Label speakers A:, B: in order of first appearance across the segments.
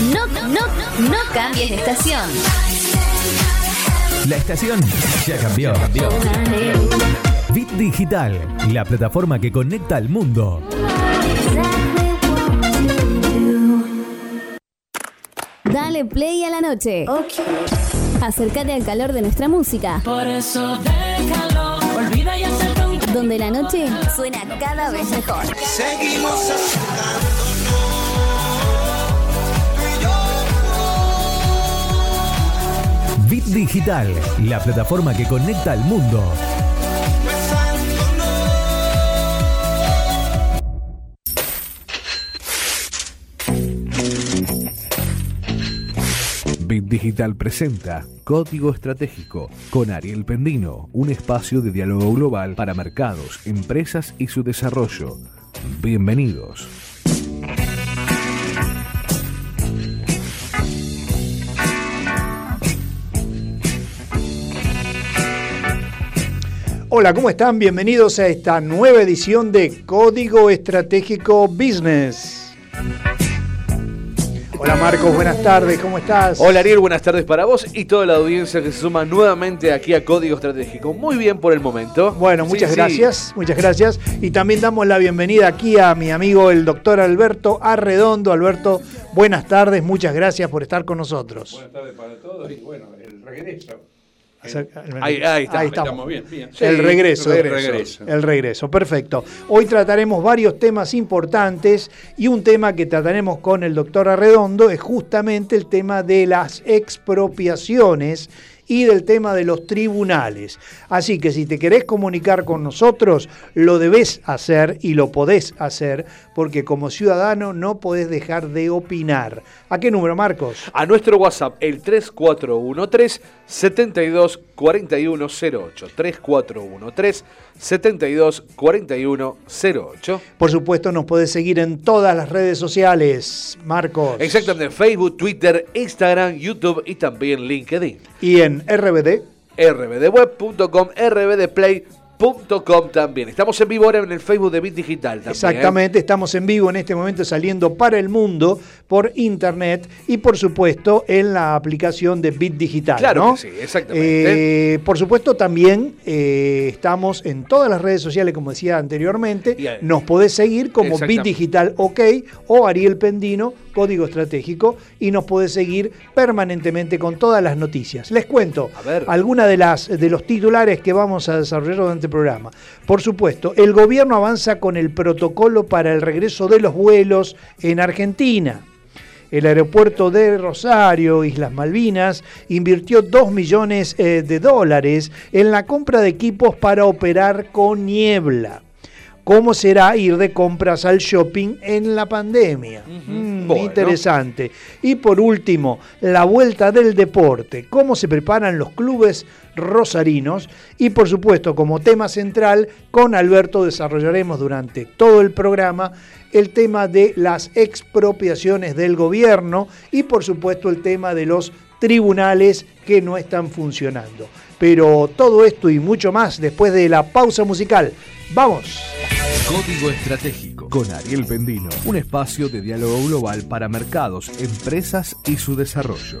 A: No, no, no cambies de estación.
B: La estación ya cambió. Bit Digital, la plataforma que conecta al mundo.
A: Dale play a la noche. Acércate al calor de nuestra música.
C: Por eso déjalo, olvida y
A: Donde la noche suena cada vez mejor.
D: Seguimos
B: Bit Digital, la plataforma que conecta al mundo. Bit Digital presenta Código Estratégico con Ariel Pendino, un espacio de diálogo global para mercados, empresas y su desarrollo. Bienvenidos.
E: Hola, ¿cómo están? Bienvenidos a esta nueva edición de Código Estratégico Business. Hola Marcos, buenas tardes, ¿cómo estás?
F: Hola Ariel, buenas tardes para vos y toda la audiencia que se suma nuevamente aquí a Código Estratégico. Muy bien por el momento.
E: Bueno, muchas
F: sí.
E: gracias, muchas gracias. Y también damos la bienvenida aquí a mi amigo el doctor Alberto Arredondo. Alberto, buenas tardes, muchas gracias por estar con nosotros.
G: Buenas tardes para todos y bueno, el regreso.
F: Ahí, ahí está,
E: estamos.
G: Estamos bien, bien.
E: el
F: Sí,
E: regreso,
F: el
G: regreso.
E: El regreso, perfecto. Hoy trataremos varios temas importantes y un tema que trataremos con el doctor Arredondo es justamente el tema de las expropiaciones y del tema de los tribunales. Así que si te querés comunicar con nosotros, lo debés hacer y lo podés hacer porque como ciudadano no podés dejar de opinar. ¿A qué número, Marcos?
F: A nuestro WhatsApp, el 3413 72 4108. 3413 72 4108.
E: Por supuesto, nos podés seguir en todas las redes sociales, Marcos.
F: Exactamente, Facebook, Twitter, Instagram, YouTube y también LinkedIn.
E: Y en RBD.
F: rbdweb.com, rbdplay.com también. Estamos en vivo ahora en el Facebook de Bit Digital también. ¿eh?
E: Exactamente, estamos en vivo en este momento saliendo para el mundo por internet y por supuesto en la aplicación de Bit Digital.
F: Claro
E: ¿no?
F: que sí, exactamente.
E: Eh, por supuesto también eh, estamos en todas las redes sociales, como decía anteriormente. Nos podés seguir como Bit. Digital OK o Ariel Pendino, Código Estratégico, y nos podés seguir permanentemente con todas las noticias. Les cuento algunas de, las, de los titulares que vamos a desarrollar durante el programa. Por supuesto, el gobierno avanza con el protocolo para el regreso de los vuelos en Argentina. El aeropuerto de Rosario, Islas Malvinas, invirtió 2 millones eh, de dólares en la compra de equipos para operar con niebla. ¿Cómo será ir de compras al shopping en la pandemia? Mm,
F: Bueno.
E: Interesante. Y por último, la vuelta del deporte. ¿Cómo se preparan los clubes rosarinos? Y por supuesto, como tema central, con Alberto desarrollaremos durante todo el programa el tema de las expropiaciones del gobierno y por supuesto el tema de los tribunales que no están funcionando. Pero todo esto y mucho más después de la pausa musical. ¡Vamos!
B: Código Estratégico con Ariel Pendino, un espacio de diálogo global para mercados, empresas y su desarrollo.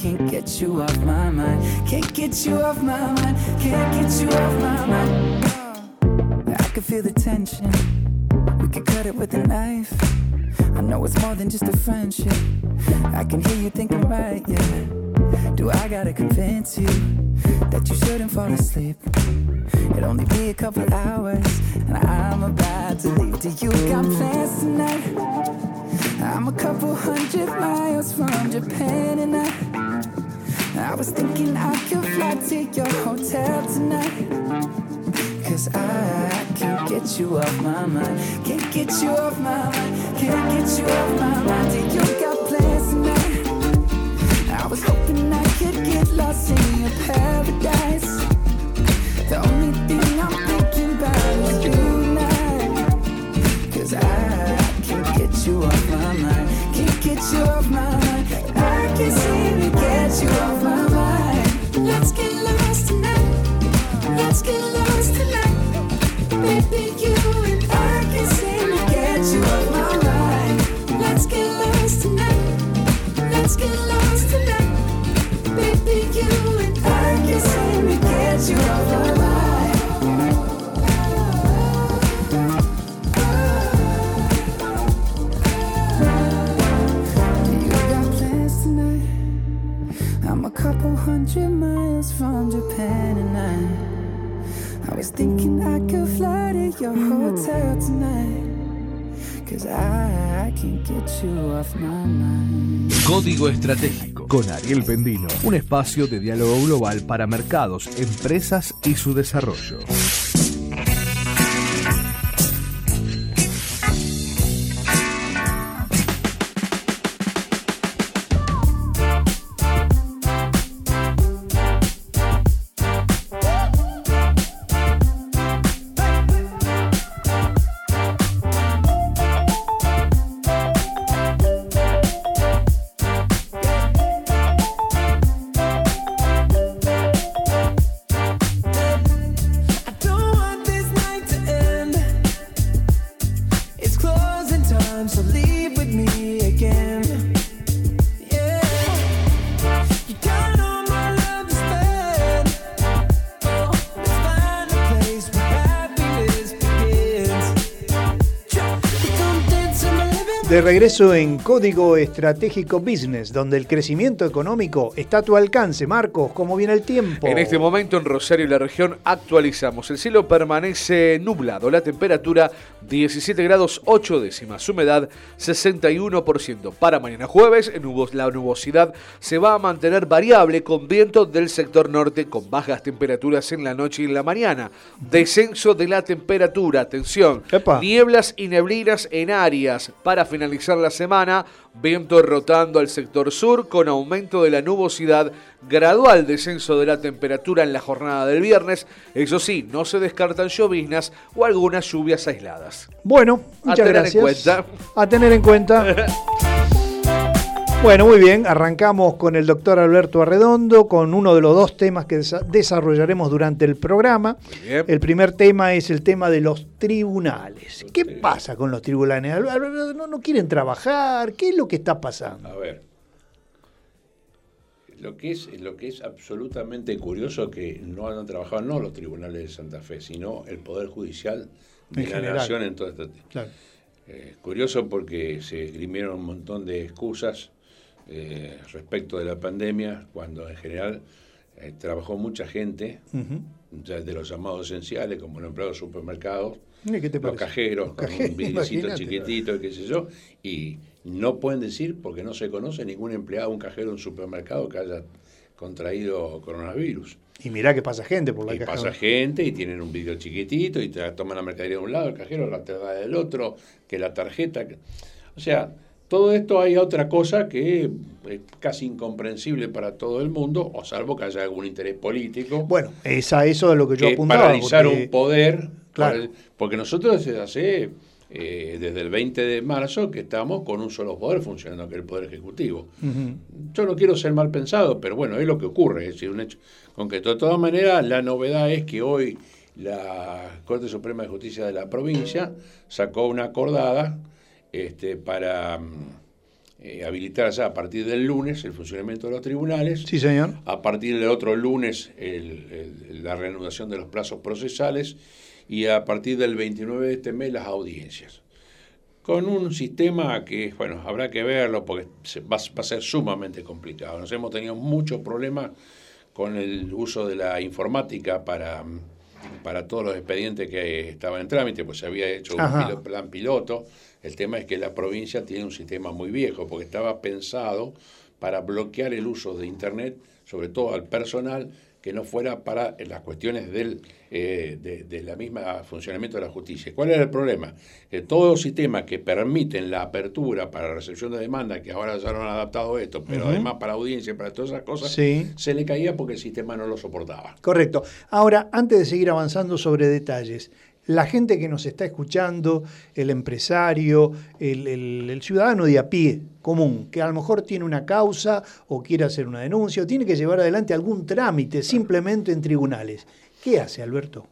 H: can't get you off my mind Can't get you off my mind Can't get you off my mind I can feel the tension We could cut it with a knife I know it's more than just a friendship. I can hear you thinking, right, yeah. Do I gotta convince you that you shouldn't fall asleep? It'll only be a couple hours, and I'm about to leave. Do you got plans tonight? I'm a couple hundred miles from Japan, and I. I was thinking I could fly to your hotel tonight. Cause I can't get you off my mind. Can't get you off my mind. Can't get you off my mind. Do you got plans tonight? I was hoping I could get lost in your paradise. A couple hundred miles from Japan and I I was thinking I could fly to your hotel tonight Cause I, I can't get you off my mind.
B: Código Estratégico. Con Ariel Pendino, un espacio de diálogo global para mercados, empresas y su desarrollo.
E: Regreso en Código Estratégico Business, donde el crecimiento económico está a tu alcance. Marcos, ¿cómo viene el tiempo?
F: En este momento en Rosario y la región actualizamos. El cielo permanece nublado, la temperatura 17 grados 8 décimas, humedad 61%. Para mañana jueves, nubos- la nubosidad se va a mantener variable con viento del sector norte con bajas temperaturas en la noche y en la mañana. Descenso de la temperatura, atención,
E: Epa.
F: nieblas y neblinas en áreas. Para finalizar la semana, viento rotando al sector sur con aumento de la nubosidad, gradual descenso de la temperatura en la jornada del viernes. Eso sí, no se descartan lloviznas o algunas lluvias aisladas.
E: Bueno, muchas
F: tener en
E: gracias.
F: cuenta.
E: A tener en cuenta. Bueno, muy bien, arrancamos con el doctor Alberto Arredondo, con uno de los dos temas que desa- desarrollaremos durante el programa.
F: bien.
E: El primer tema es el tema de los tribunales. ¿Qué pasa con los tribunales? Al- al- ¿No, no quieren trabajar? ¿Qué es lo que está pasando?
G: A ver. Lo que es, lo que es absolutamente curioso que no han trabajado no los tribunales de Santa Fe, sino el Poder Judicial de
E: En
G: la
E: general.
G: Nación en todo este
E: Claro.
G: Eh, curioso porque se esgrimieron un montón de excusas eh, respecto de la pandemia, cuando en general eh, trabajó mucha gente, ya de los llamados esenciales, como los empleados de supermercados,
E: ¿Y ¿Qué te
G: los cajeros,
E: Los
G: con
E: cajeros,
G: un vidricito chiquitito, y qué sé yo, y no pueden decir, porque no se conoce ningún empleado, un cajero de un supermercado que haya contraído coronavirus.
E: Y mirá que pasa gente por la
G: Y
E: caja.
G: pasa gente y tienen un vidrio chiquitito y te toman la mercadería de un lado, el cajero la te da del otro, que la tarjeta. que- O sea, todo esto hay otra cosa que es casi incomprensible para todo el mundo, o salvo que haya algún interés político.
E: Bueno, es a eso de lo que yo
G: que
E: apuntaba.
G: paralizar
E: porque-
G: un poder.
E: Claro.
G: el- porque nosotros desde hace, eh, desde el 20 de marzo, que estamos con un solo poder funcionando, que es el Poder Ejecutivo. Yo no quiero ser mal pensado, pero bueno, es lo que ocurre, es decir, un hecho concreto. De todas maneras, la novedad es que hoy la Corte Suprema de Justicia de la provincia sacó una acordada este, para mm, eh, habilitar ya a partir del lunes el funcionamiento de los tribunales.
E: Sí, señor.
G: A partir del otro lunes, el- el- la reanudación de los plazos procesales y a partir del 29 de este mes, las audiencias. con un sistema que, bueno, habrá que verlo porque se- va, va a ser sumamente complicado. Nos hemos tenido muchos problemas con el uso de la informática para, para todos los expedientes que estaban en trámite, pues se había hecho un
E: Ajá.
G: plan piloto. El tema es que la provincia tiene un sistema muy viejo porque estaba pensado para bloquear el uso de Internet, sobre todo al personal, que no fuera para las cuestiones del eh, de, de la misma funcionamiento de la justicia. ¿Cuál era el problema? Que todos los sistemas que permiten la apertura para recepción de demanda, que ahora ya no han adaptado esto, pero además para audiencia, para todas esas cosas,
E: Sí.
G: se le caía porque el sistema no lo soportaba.
E: Correcto. Ahora, antes de seguir avanzando sobre detalles, la gente que nos está escuchando, el empresario, el, el- el ciudadano de a pie común, que a lo mejor tiene una causa o quiere hacer una denuncia o tiene que llevar adelante algún trámite simplemente en tribunales. ¿Qué hace, Alberto?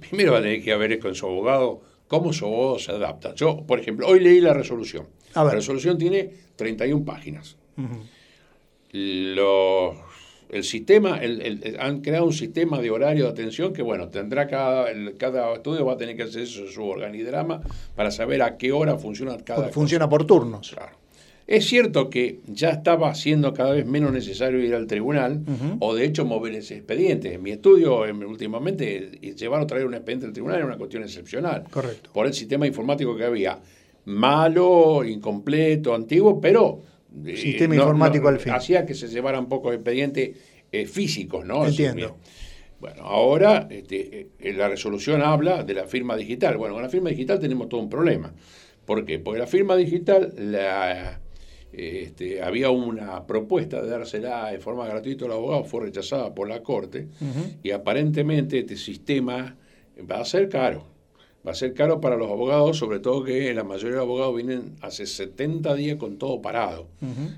G: Primero va a tener que ver con su abogado cómo su abogado se adapta. Yo, por ejemplo, hoy leí la resolución.
E: A ver.
G: La resolución tiene 31 páginas. Los- el sistema, el- el- el- han creado un sistema de horario de atención que, bueno, tendrá cada, el- cada estudio va a tener que hacer su, su organigrama para saber a qué hora funciona cada cosa.
E: funciona por turnos.
G: Claro. Es cierto que ya estaba siendo cada vez menos necesario ir al tribunal o de hecho mover ese expediente. En mi estudio últimamente llevar o traer un expediente al tribunal era una cuestión excepcional.
E: Correcto.
G: Por el sistema informático que había. Malo, incompleto, antiguo, pero... eh,
E: Sistema informático al fin.
G: Hacía que se llevaran pocos expedientes eh, físicos, ¿no?
E: Entiendo.
G: Bueno, ahora este, eh, la resolución habla de la firma digital. Bueno, con la firma digital tenemos todo un problema. ¿Por qué? Porque la firma digital, la, este, había una propuesta de dársela en forma gratuita a los abogados, fue rechazada por la Corte, y aparentemente este sistema va a ser caro. Va a ser caro para los abogados, sobre todo que la mayoría de los abogados vienen hace 70 días con todo parado.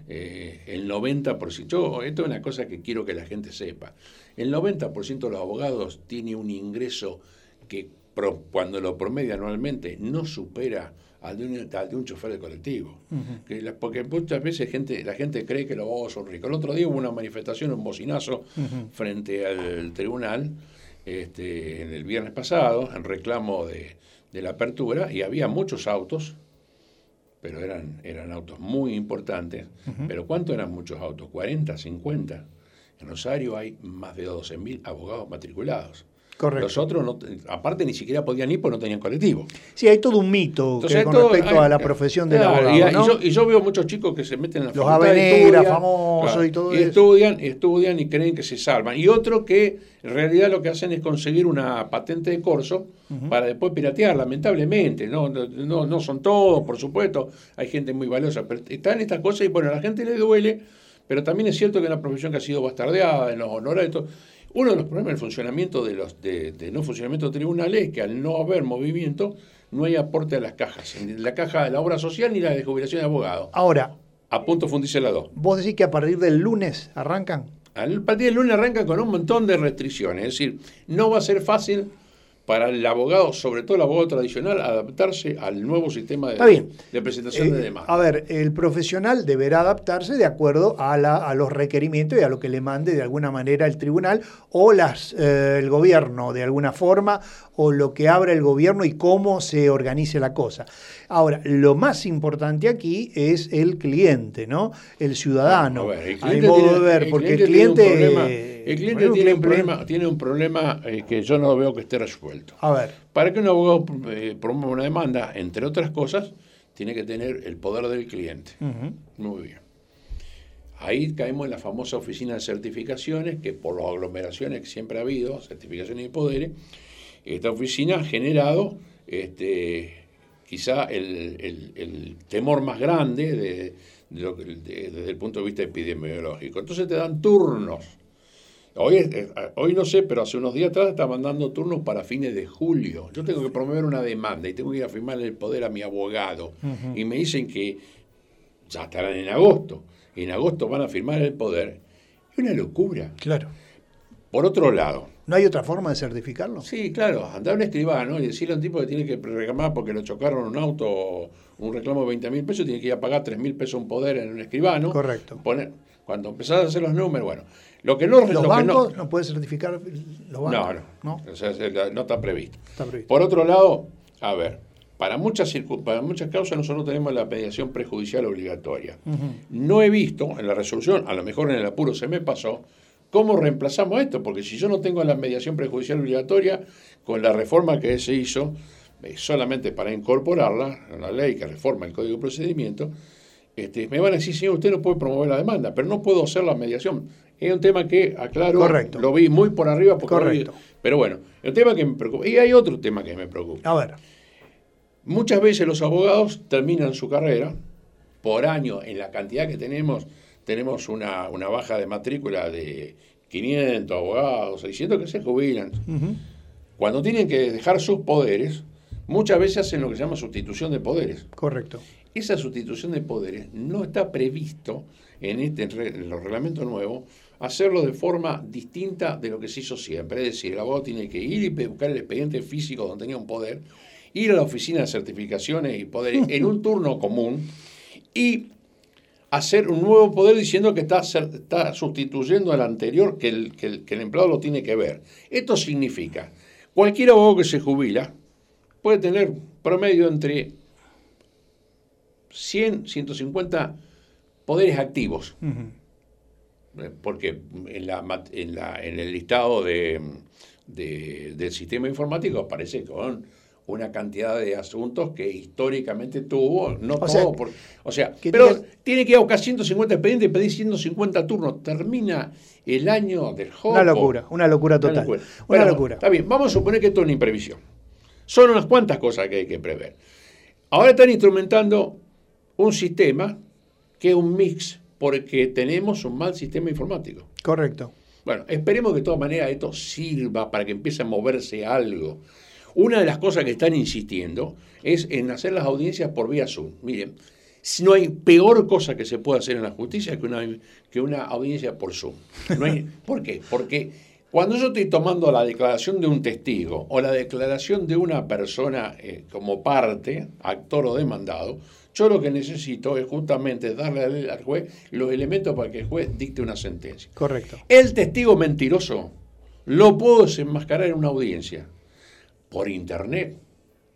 G: Eh, el 90%, yo, esto es una cosa que quiero que la gente sepa, el 90% de los abogados tiene un ingreso que pro- cuando lo promedia anualmente no supera al de un, al de un chofer de colectivo. Que la- porque muchas veces gente, la gente cree que los abogados son ricos. El otro día hubo una manifestación, un bocinazo frente al tribunal, este, en el viernes pasado, en reclamo de, de la apertura, y había muchos autos, pero eran, eran autos muy importantes. Pero ¿cuántos eran muchos autos? ¿40, 50? En Rosario hay más de 12.000 abogados matriculados.
E: Correcto.
G: Los otros, no, aparte, ni siquiera podían ir porque no tenían colectivo.
E: Sí, hay todo un mito que con
G: todo-
E: respecto
G: hay-
E: a la profesión del
G: claro,
E: abogado.
G: y, y yo, y yo veo muchos chicos que se meten en la
E: Los
G: estudian,
E: famosos y todo
G: y
E: eso.
G: estudian, y estudian y creen que se salvan. Y otros que en realidad lo que hacen es conseguir una patente de corso para después piratear, lamentablemente. No, no, no, son todos, por supuesto. Hay gente muy valiosa, pero están estas cosas y bueno, a la gente le duele, pero también es cierto que es una profesión que ha sido bastardeada en los honorarios. todo. Uno de los problemas del funcionamiento de los de, de no funcionamiento de tribunales es que al no haber movimiento no hay aporte a las cajas, ni la caja de la obra social ni la de jubilación de abogados.
E: Ahora,
G: A punto fundirse las dos.
E: vos decís que a partir del lunes arrancan.
G: Al partir del lunes arranca con un montón de restricciones, es decir, no va a ser fácil para el abogado, sobre todo el abogado tradicional, adaptarse al nuevo sistema de,
E: bien.
G: de presentación de
E: Eh,
G: demanda.
E: a ver, el profesional deberá adaptarse de acuerdo a, la- a los requerimientos y a lo que le mande de alguna manera el tribunal o las, eh, el gobierno de alguna forma o lo que abra el gobierno y cómo se organice la cosa. Ahora, lo más importante aquí es el cliente, ¿no? El ciudadano.
G: A ver, el cliente
E: modo
G: tiene-
E: de ver,
G: el
E: porque el
G: cliente tiene un problema- el cliente
E: bueno,
G: tiene un
E: cliente-
G: problema, tiene un problema eh, que yo no veo que esté resuelto.
E: A ver,
G: Para que un abogado eh, promueva una demanda, entre otras cosas, tiene que tener el poder del cliente. Muy bien. Ahí caemos en la famosa oficina de certificaciones, que por las aglomeraciones que siempre ha habido, certificaciones y poderes, esta oficina ha generado este, quizá el, el- el temor más grande de- de lo que- de- desde el punto de vista epidemiológico. Entonces te dan turnos. Hoy, es- eh, hoy no sé, pero hace unos días atrás estaban dando turnos para fines de julio. Yo tengo que promover una demanda y tengo que ir a firmarle el poder a mi abogado. Y me dicen que ya estarán en agosto. En agosto van a firmar el poder. Es una locura.
E: claro.
G: Por otro lado,
E: ¿No hay otra forma de certificarlo?
G: Sí, claro, andar a un escribano y decirle a un tipo que tiene que reclamar porque lo chocaron un auto, un reclamo de 20 mil pesos, tiene que ir a pagar 3 mil pesos un poder en un escribano.
E: Correcto.
G: Poner, cuando empezás a hacer los números, bueno, lo que no...
E: ¿Los
G: lo que
E: bancos
G: no,
E: no, puede certificar los bancos?
G: no, no,
E: ¿No?
G: O sea, se- no está previsto.
E: Está previsto.
G: Por otro lado, a ver, para muchas, para muchas causas nosotros tenemos la mediación prejudicial obligatoria. No he visto en la resolución, a lo mejor en el apuro se me pasó, cómo reemplazamos esto, porque si yo no tengo la mediación prejudicial obligatoria, con la reforma que se hizo, eh, solamente para incorporarla a la ley que reforma el Código de Procedimiento, este, me van a decir, señor, usted no puede promover la demanda, pero no puedo hacer la mediación. Es un tema que, aclaro,
E: Correcto.
G: lo vi muy por arriba. Porque
E: Correcto.
G: no vi- pero bueno, el tema que me preocupa. Y hay otro tema que me preocupa.
E: A ver.
G: Muchas veces los abogados terminan su carrera por año, en la cantidad que tenemos, tenemos una, una baja de matrícula de 500 abogados, 600 que se jubilan. Cuando tienen que dejar sus poderes, muchas veces hacen lo que se llama sustitución de poderes.
E: Correcto.
G: Esa sustitución de poderes no está previsto en, este, en los reglamentos nuevos hacerlo de forma distinta de lo que se hizo siempre. Es decir, el abogado tiene que ir y buscar el expediente físico donde tenía un poder, ir a la oficina de certificaciones y poderes en un turno común y hacer un nuevo poder diciendo que está, está sustituyendo al anterior, que el, que, el, que el empleado lo tiene que ver. Esto significa, cualquier abogado que se jubila puede tener promedio entre 100, 150 poderes activos. Eh, Porque en, la, en, la- en el listado de, de- del sistema informático aparece con una cantidad de asuntos que históricamente tuvo, no
E: O
G: todo,
E: sea,
G: por- o sea, pero
E: tiene-
G: tiene que ir a buscar 150 expedientes y pedir 150 turnos. Termina el año del jopo.
E: Una locura, una locura total.
G: locura.
E: Una locura.
G: Está bien, vamos a suponer que esto es una imprevisión. Son unas cuantas cosas que hay que prever. Ahora están instrumentando un sistema que es un mix, porque tenemos un mal sistema informático.
E: Correcto.
G: Bueno, esperemos que de todas maneras esto sirva para que empiece a moverse algo. Una de las cosas que están insistiendo es en hacer las audiencias por vía Zoom. Miren, si no hay peor cosa que se pueda hacer en la justicia que una, que una audiencia por Zoom. No hay- ¿Por qué? Porque cuando yo estoy tomando la declaración de un testigo o la declaración de una persona eh, como parte, actor o demandado, yo lo que necesito es justamente darle al- al juez los elementos para que el juez dicte una sentencia.
E: Correcto.
G: El testigo mentiroso lo puedo desenmascarar en una audiencia por internet.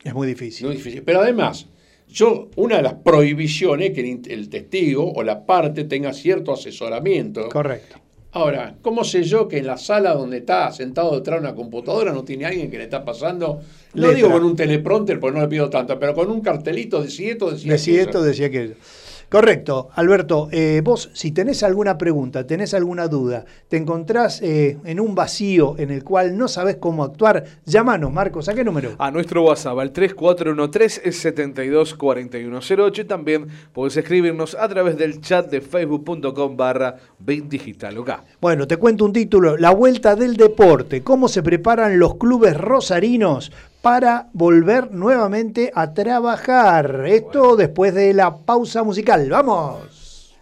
E: Es muy difícil.
G: Muy difícil. Pero además, yo, una de las prohibiciones es que el, testigo o la parte tenga cierto asesoramiento.
E: Correcto.
G: Ahora, ¿cómo sé yo que en la sala donde está sentado detrás de una computadora no tiene alguien que le está pasando? No
E: Letra.
G: digo con un teleprompter, porque no le pido tanto, pero con un cartelito, decía esto, decía
E: Decía esto, decía aquello. Correcto, Alberto. eh, vos, si tenés alguna pregunta, tenés alguna duda, te encontrás eh, en un vacío en el cual no sabés cómo actuar, llámanos, Marcos. ¿A qué número?
F: A nuestro WhatsApp al 3413-724108 y también podés escribirnos a través del chat de facebook.com barra Digital OK.
E: Bueno, te cuento un título, La Vuelta del Deporte, cómo se preparan los clubes rosarinos para volver nuevamente a trabajar. Esto después de la pausa musical. ¡Vamos!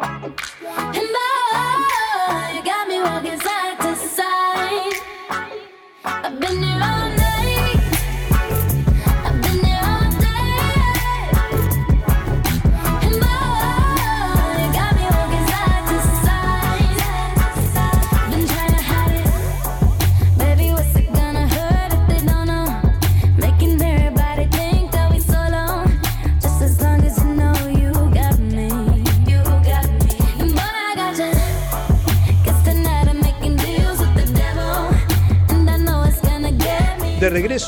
E: Yeah.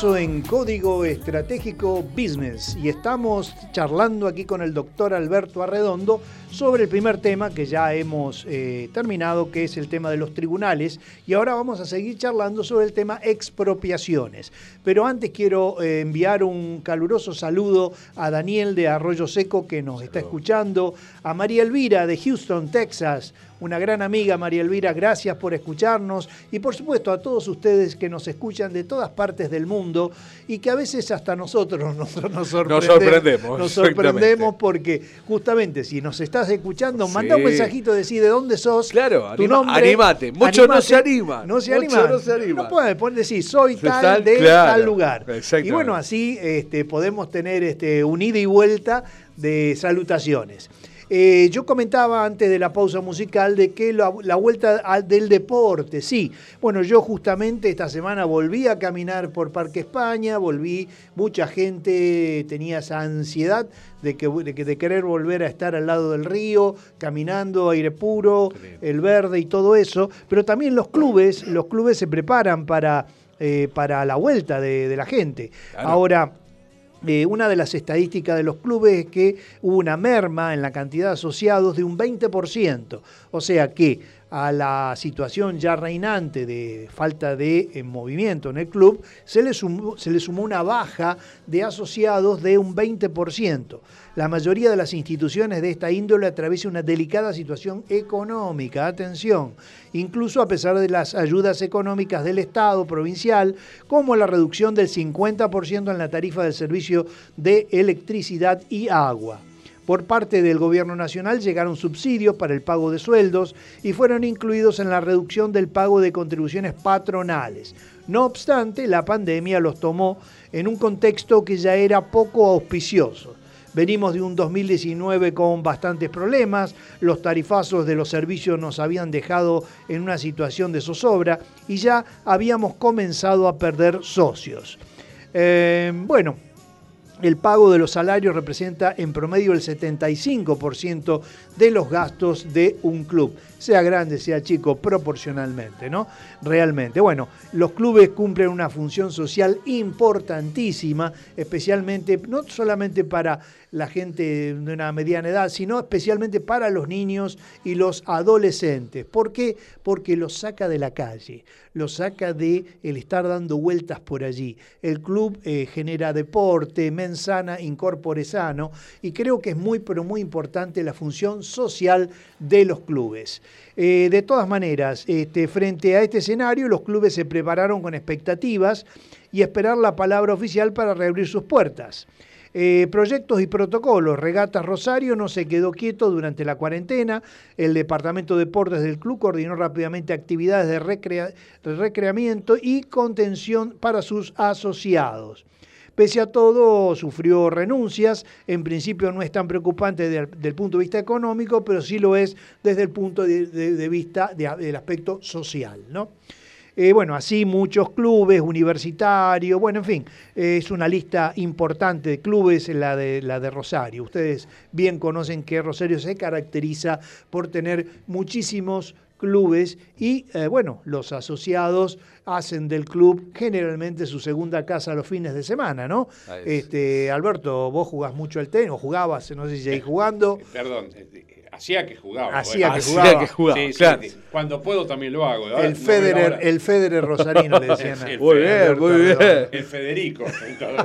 E: En Código Estratégico Business. Y estamos charlando aquí con el doctor Alberto Arredondo sobre el primer tema que ya hemos eh, terminado, que es el tema de los tribunales, y ahora vamos a seguir charlando sobre el tema expropiaciones. Pero antes quiero eh, enviar un caluroso saludo a Daniel de Arroyo Seco que nos está escuchando, a María Elvira de Houston, Texas, una gran amiga María Elvira, gracias por escucharnos y por supuesto a todos ustedes que nos escuchan de todas partes del mundo y que a veces hasta nosotros nos, nos sorprendemos.
F: sorprendemos,
E: Nos sorprendemos porque justamente si nos estás escuchando, manda un mensajito, decir de dónde sos,
F: Claro,
E: tu
F: anima-
E: nombre,
F: animate. Muchos no se animan.
E: No se animan.
F: no se animan.
E: No pueden poner decir soy tal
F: tal,
E: de
F: claro,
E: tal lugar. Y bueno, así este, podemos tener este, un ida y vuelta de salutaciones. Eh, yo comentaba antes de la pausa musical de que la, la vuelta del deporte, sí. Bueno, yo justamente esta semana volví a caminar por Parque España, volví, mucha gente tenía esa ansiedad de, que, de, que- de querer volver a estar al lado del río, caminando, aire puro, el verde y todo eso, pero también los clubes, los clubes se preparan para, eh, para la vuelta de, de la gente.
F: Claro.
E: Ahora, eh, una de las estadísticas de los clubes es que hubo una merma en la cantidad de asociados de un 20%. O sea que a la situación ya reinante de falta de eh, movimiento en el club, se le, sumó, se le sumó una baja de asociados de un 20%. La mayoría de las instituciones de esta índole atraviesa una delicada situación económica, atención, incluso a pesar de las ayudas económicas del Estado provincial, como la reducción del 50% en la tarifa del servicio de electricidad y agua. Por parte del Gobierno Nacional llegaron subsidios para el pago de sueldos y fueron incluidos en la reducción del pago de contribuciones patronales. No obstante, la pandemia los tomó en un contexto que ya era poco auspicioso. Venimos de un 2019 con bastantes problemas, los tarifazos de los servicios nos habían dejado en una situación de zozobra y ya habíamos comenzado a perder socios. Eh, bueno, el pago de los salarios representa en promedio el 75% de los gastos de un club, sea grande, sea chico, proporcionalmente, ¿no? Realmente. Bueno, los clubes cumplen una función social importantísima, especialmente, no solamente para la gente de una mediana edad, sino especialmente para los niños y los adolescentes. ¿Por qué? Porque los saca de la calle, los saca de el estar dando vueltas por allí. El club eh, genera deporte, mensana, incorpore sano, y creo que es muy, pero muy importante la función social de los clubes. Eh, de todas maneras, este, frente a este escenario, los clubes se prepararon con expectativas y esperar la palabra oficial para reabrir sus puertas. Eh, proyectos y protocolos. Regatas Rosario no se quedó quieto durante la cuarentena. El Departamento de Deportes del club coordinó rápidamente actividades de, recrea- de recreamiento y contención para sus asociados. Pese a todo, sufrió renuncias. En principio no es tan preocupante del, del punto de vista económico, pero sí lo es desde el punto de, de- vista de- del aspecto social. ¿no? Eh, bueno, así muchos clubes, universitarios, bueno, en fin, eh, es una lista importante de clubes, la de, la de Rosario. Ustedes bien conocen que Rosario se caracteriza por tener muchísimos clubes y eh, bueno, los asociados hacen del club generalmente su segunda casa los fines de semana, ¿no?
F: Es.
E: Este, Alberto, vos jugás mucho al tenis, o jugabas, no sé si seguís jugando.
G: Perdón, eh, hacía que jugaba.
E: Hacía
G: bueno.
E: que
F: Hacía
E: jugaba.
F: que jugaba,
G: Sí, sí,
F: claro.
G: sí. Cuando puedo también lo hago. Ahora
E: El Federer, el Federer Rosarino le decían. a-
G: El
F: Muy bien,
E: Alberto
F: muy bien.
G: El Federico.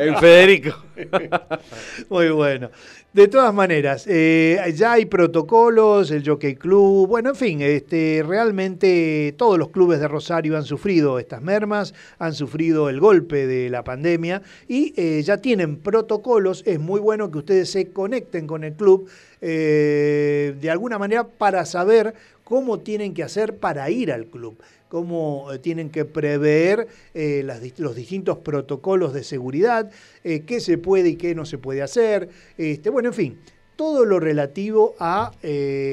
F: El Federico.
E: Muy bueno. De todas maneras, eh, ya hay protocolos, el Jockey Club, bueno, en fin, este, realmente todos los clubes de Rosario han sufrido estas mermas, han sufrido el golpe de la pandemia y eh, ya tienen protocolos. Es muy bueno que ustedes se conecten con el club eh, de alguna manera para saber cómo tienen que hacer para ir al club cómo eh, tienen que prever eh, las los distintos protocolos de seguridad, eh, qué se puede y qué no se puede hacer. Este, bueno, en fin, todo lo relativo a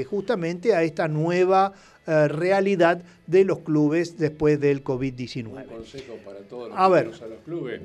E: justamente a esta nueva realidad de los clubes después del
G: Un
E: COVID-19.
G: consejo para todos los
E: A ver.
G: a los clubes.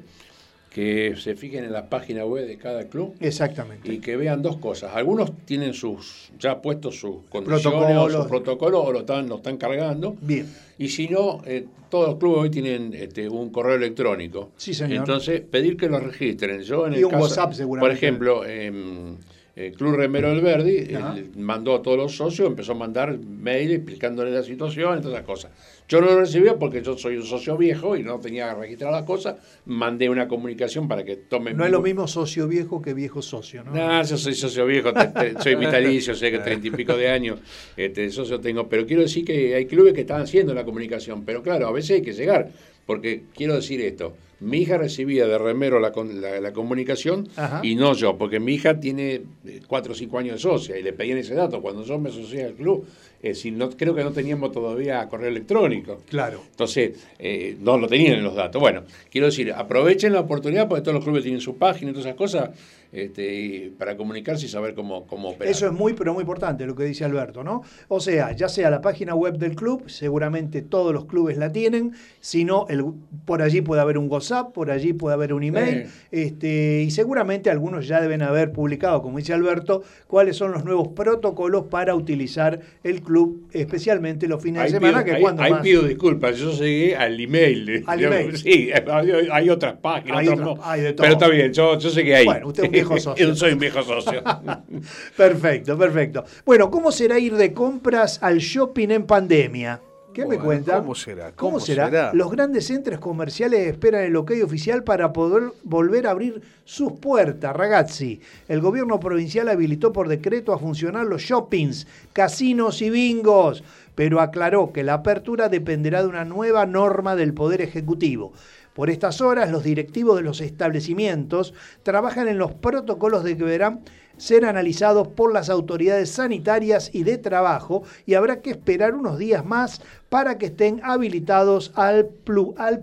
G: Que se fijen en la página web de cada club
E: Exactamente.
G: y que vean dos cosas. Algunos tienen sus ya puestos sus condiciones
E: Protocolos.
G: o sus protocolos o lo están, lo están cargando.
E: Bien.
G: Y si no, eh, todos los clubes hoy tienen este, un correo electrónico.
E: Sí, señor.
G: Entonces, pedir que lo registren. Yo en
E: Y
G: el
E: un
G: caso-
E: WhatsApp, seguramente.
G: Por ejemplo, em, el Club Remero del Verdi
E: Ajá.
G: él mandó a todos los socios, empezó a mandar mail explicándole la situación y todas esas cosas. Yo no lo recibía porque yo soy un socio viejo y no tenía registrado las cosas. Mandé una comunicación para que tomen...
E: No es lo mismo socio viejo que viejo socio, ¿no?
G: No, yo soy socio viejo, te- te- soy vitalicio, sé que treinta y pico de años este, socio tengo, pero quiero decir que hay clubes que están haciendo la comunicación, pero claro, a veces hay que llegar, porque quiero decir esto, mi hija recibía de remero la, la, la comunicación
E: Ajá.
G: y no yo, porque mi hija tiene eh, cuatro o cinco años de socia y le pedían ese dato, cuando yo me asocié al club, es decir, no, creo que no teníamos todavía correo electrónico.
E: Claro.
G: Entonces, eh, no lo tenían en los datos. Bueno, quiero decir, aprovechen la oportunidad porque todos los clubes tienen su página y todas esas cosas este, y para comunicarse y saber cómo, cómo operar.
E: Eso es muy, pero muy importante lo que dice Alberto, ¿no? O sea, ya sea la página web del club, seguramente todos los clubes la tienen, si no, el- por allí puede haber un WhatsApp, por allí puede haber un email, este, y seguramente algunos ya deben haber publicado, como dice Alberto, cuáles son los nuevos protocolos para utilizar el club, especialmente los fines
G: Ahí
E: de semana,
G: pido,
E: que cuando
G: ahí
E: más...
G: pido disculpas, yo llegué al email.
E: Al.
G: Sí, hay, hay otras páginas,
E: Hay
G: otras
E: otras-
G: no.
E: hay de todo.
G: pero está bien, yo, yo llegué ahí.
E: Bueno, usted es un viejo socio.
G: yo soy un viejo socio.
E: Perfecto, perfecto. Bueno, ¿cómo será ir de compras al shopping en pandemia? ¿Qué me cuenta?
F: ¿cómo será?
E: ¿Cómo,
F: ¿Cómo
E: será?
F: será?
E: Los grandes centros comerciales esperan el ok oficial para poder volver a abrir sus puertas, ragazzi. El gobierno provincial habilitó por decreto a funcionar los shoppings, casinos y bingos, pero aclaró que la apertura dependerá de una nueva norma del Poder Ejecutivo. Por estas horas, los directivos de los establecimientos trabajan en los protocolos de que deberán ser analizados por las autoridades sanitarias y de trabajo y habrá que esperar unos días más para que estén habilitados al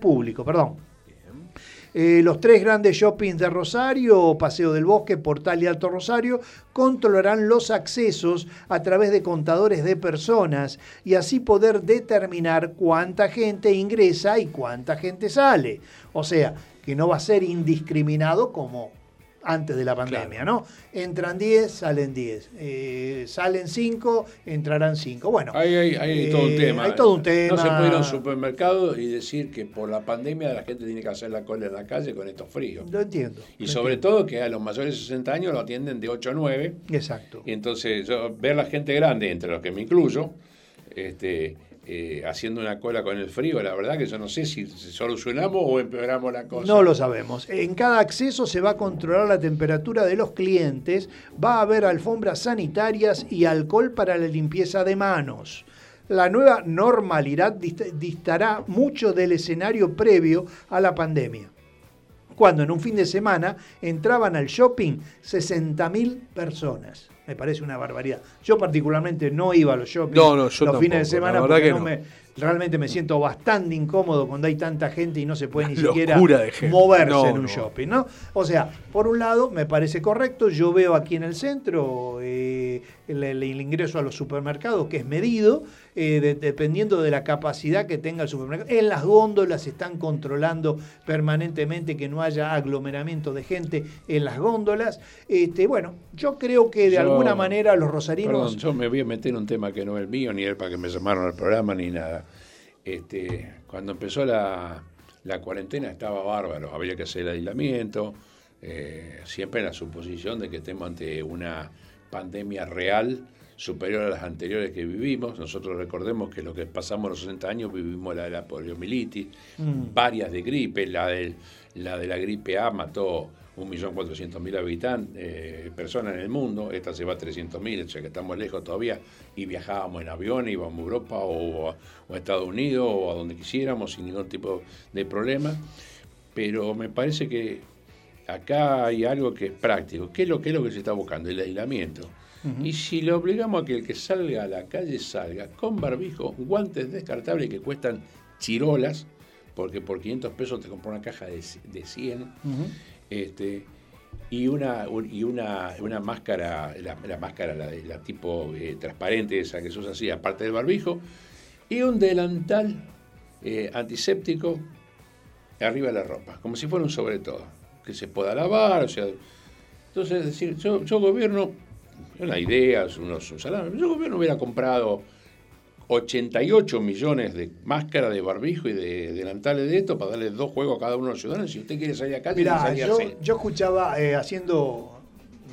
E: público. Perdón. Eh, los tres grandes shoppings de Rosario, Paseo del Bosque, Portal y Alto Rosario, controlarán los accesos a través de contadores de personas y así poder determinar cuánta gente ingresa y cuánta gente sale. O sea, que no va a ser indiscriminado como antes de la pandemia, ¿no? Entran 10, salen 10. Eh, salen 5, entrarán 5. Bueno,
G: hay, ahí hay
E: eh,
G: todo un tema.
E: Hay todo un tema.
G: No se puede ir a un supermercado y decir que por la pandemia la gente tiene que hacer la cola en la calle con estos fríos.
E: Lo entiendo.
G: Y
E: lo
G: sobre
E: entiendo.
G: todo que a los mayores de 60 años lo atienden de 8 a 9.
E: Exacto.
G: Y entonces, yo, ver la gente grande, entre los que me incluyo, este, eh, haciendo una cola con el frío, la verdad que yo no sé si solucionamos o empeoramos la cosa.
E: No lo sabemos. En cada acceso se va a controlar la temperatura de los clientes, va a haber alfombras sanitarias y alcohol para la limpieza de manos. La nueva normalidad dist- distará mucho del escenario previo a la pandemia, cuando en un fin de semana entraban al shopping 60.000 personas. Me parece una barbaridad. Yo particularmente no iba a los shopping
F: No, no, yo
E: los fines de semana porque
F: que
E: no
F: no.
E: me, realmente me siento bastante incómodo cuando hay tanta gente y no se puede ni siquiera moverse en un shopping, ¿no? O sea, por un lado me parece correcto, yo veo aquí en el centro eh, el, el- el ingreso a los supermercados que es medido, eh, de- dependiendo de la capacidad que tenga el supermercado. En las góndolas están controlando permanentemente que no haya aglomeramiento de gente en las góndolas. Este, bueno, yo creo que de
G: Yo-
E: alguna manera los rosarinos...
G: Perdón, yo me voy a meter en un tema que no es el mío, ni es para que me llamaron al programa, ni nada. Este, cuando empezó la, la cuarentena estaba bárbaro, había que hacer el aislamiento, eh, siempre en la suposición de que estemos ante una pandemia real superior a las anteriores que vivimos. Nosotros recordemos que lo que pasamos los 60 años vivimos la de la poliomielitis,
E: Mm.
G: varias de gripe, la, del- la de la gripe A mató 1.400.000 habitantes, eh, personas en el mundo, esta se va a 300.000, o sea que estamos lejos todavía, y viajábamos en avión, íbamos a Europa o a, o a Estados Unidos o a donde quisiéramos sin ningún tipo de problema, pero me parece que acá hay algo que es práctico. ¿Qué es lo, qué es lo que se está buscando? El aislamiento. Y si le obligamos a que el que salga a la calle salga con barbijo, guantes descartables que cuestan chirolas, porque por 500 pesos te compras una caja de, de 100, este, y una un- y una, una máscara, la, la máscara, la, la tipo eh, transparente, esa que usa así, aparte del barbijo, y un delantal eh, antiséptico arriba de la ropa, como si fuera un sobre todo, que se pueda lavar, o sea, entonces es decir, yo, yo gobierno, una idea, unos un salario, yo gobierno hubiera comprado 88 millones de máscaras de barbijo y de delantales de esto para darle dos juegos a cada uno de los ciudadanos. Si usted quiere salir a calle,
E: Mirá,
G: salir
E: yo, yo escuchaba, eh, haciendo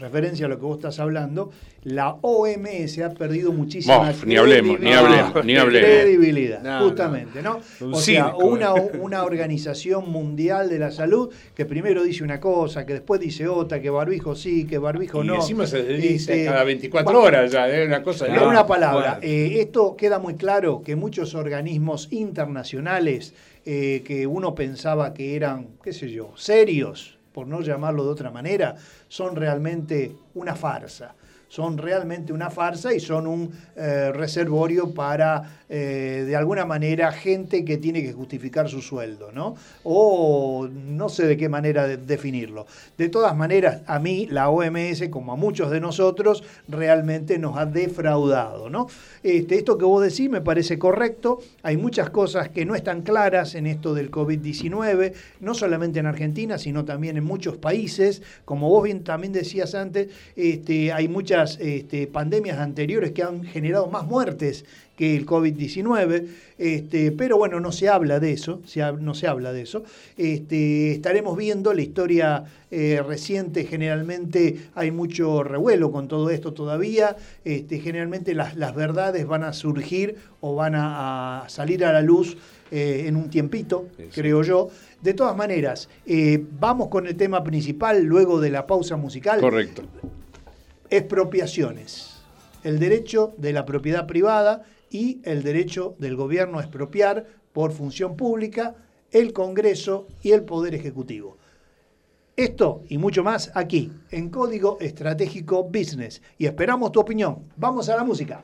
E: referencia a lo que vos estás hablando, la OMS ha perdido muchísima
G: Bof, ni hablemos, ni
E: credibilidad.
G: hablemos, ni hablemos.
E: Credibilidad,
F: No,
E: justamente, ¿no? O sea, una,
F: eh.
E: una organización mundial de la salud que primero dice una cosa, que después dice otra, que barbijo sí, que barbijo
G: Y
E: no.
G: encima se dice
E: Este,
G: cada 24
E: va-
G: horas ya, es una cosa loco.
E: una palabra,
F: bueno.
E: eh, esto queda muy claro que muchos organismos internacionales eh, que uno pensaba que eran, qué sé yo, serios, por no llamarlo de otra manera, son realmente una farsa. Son realmente una farsa y son un eh, reservorio para, eh, de alguna manera, gente que tiene que justificar su sueldo, ¿no? O no sé de qué manera de- definirlo. De todas maneras, a mí la OMS, como a muchos de nosotros, realmente nos ha defraudado, ¿no? Este, esto que vos decís me parece correcto. Hay muchas cosas que no están claras en esto del COVID-19, no solamente en Argentina, sino también en muchos países. Como vos bien también decías antes, este, hay muchas este, pandemias anteriores que han generado más muertes que el COVID-19, este, pero bueno, no se habla de eso, se no se habla de eso. Este, estaremos viendo la historia eh, reciente, generalmente hay mucho revuelo con todo esto todavía, este, generalmente las, las verdades van a surgir o van a, a salir a la luz eh, en un tiempito,
F: Sí, sí.
E: creo yo. De todas maneras, eh, vamos con el tema principal luego de la pausa musical
G: Correcto.
E: expropiaciones. El derecho de la propiedad privada y el derecho del gobierno a expropiar por función pública el Congreso y el Poder Ejecutivo. Esto y mucho más aquí, en Código Estratégico Business. Y esperamos tu opinión. Vamos a la música.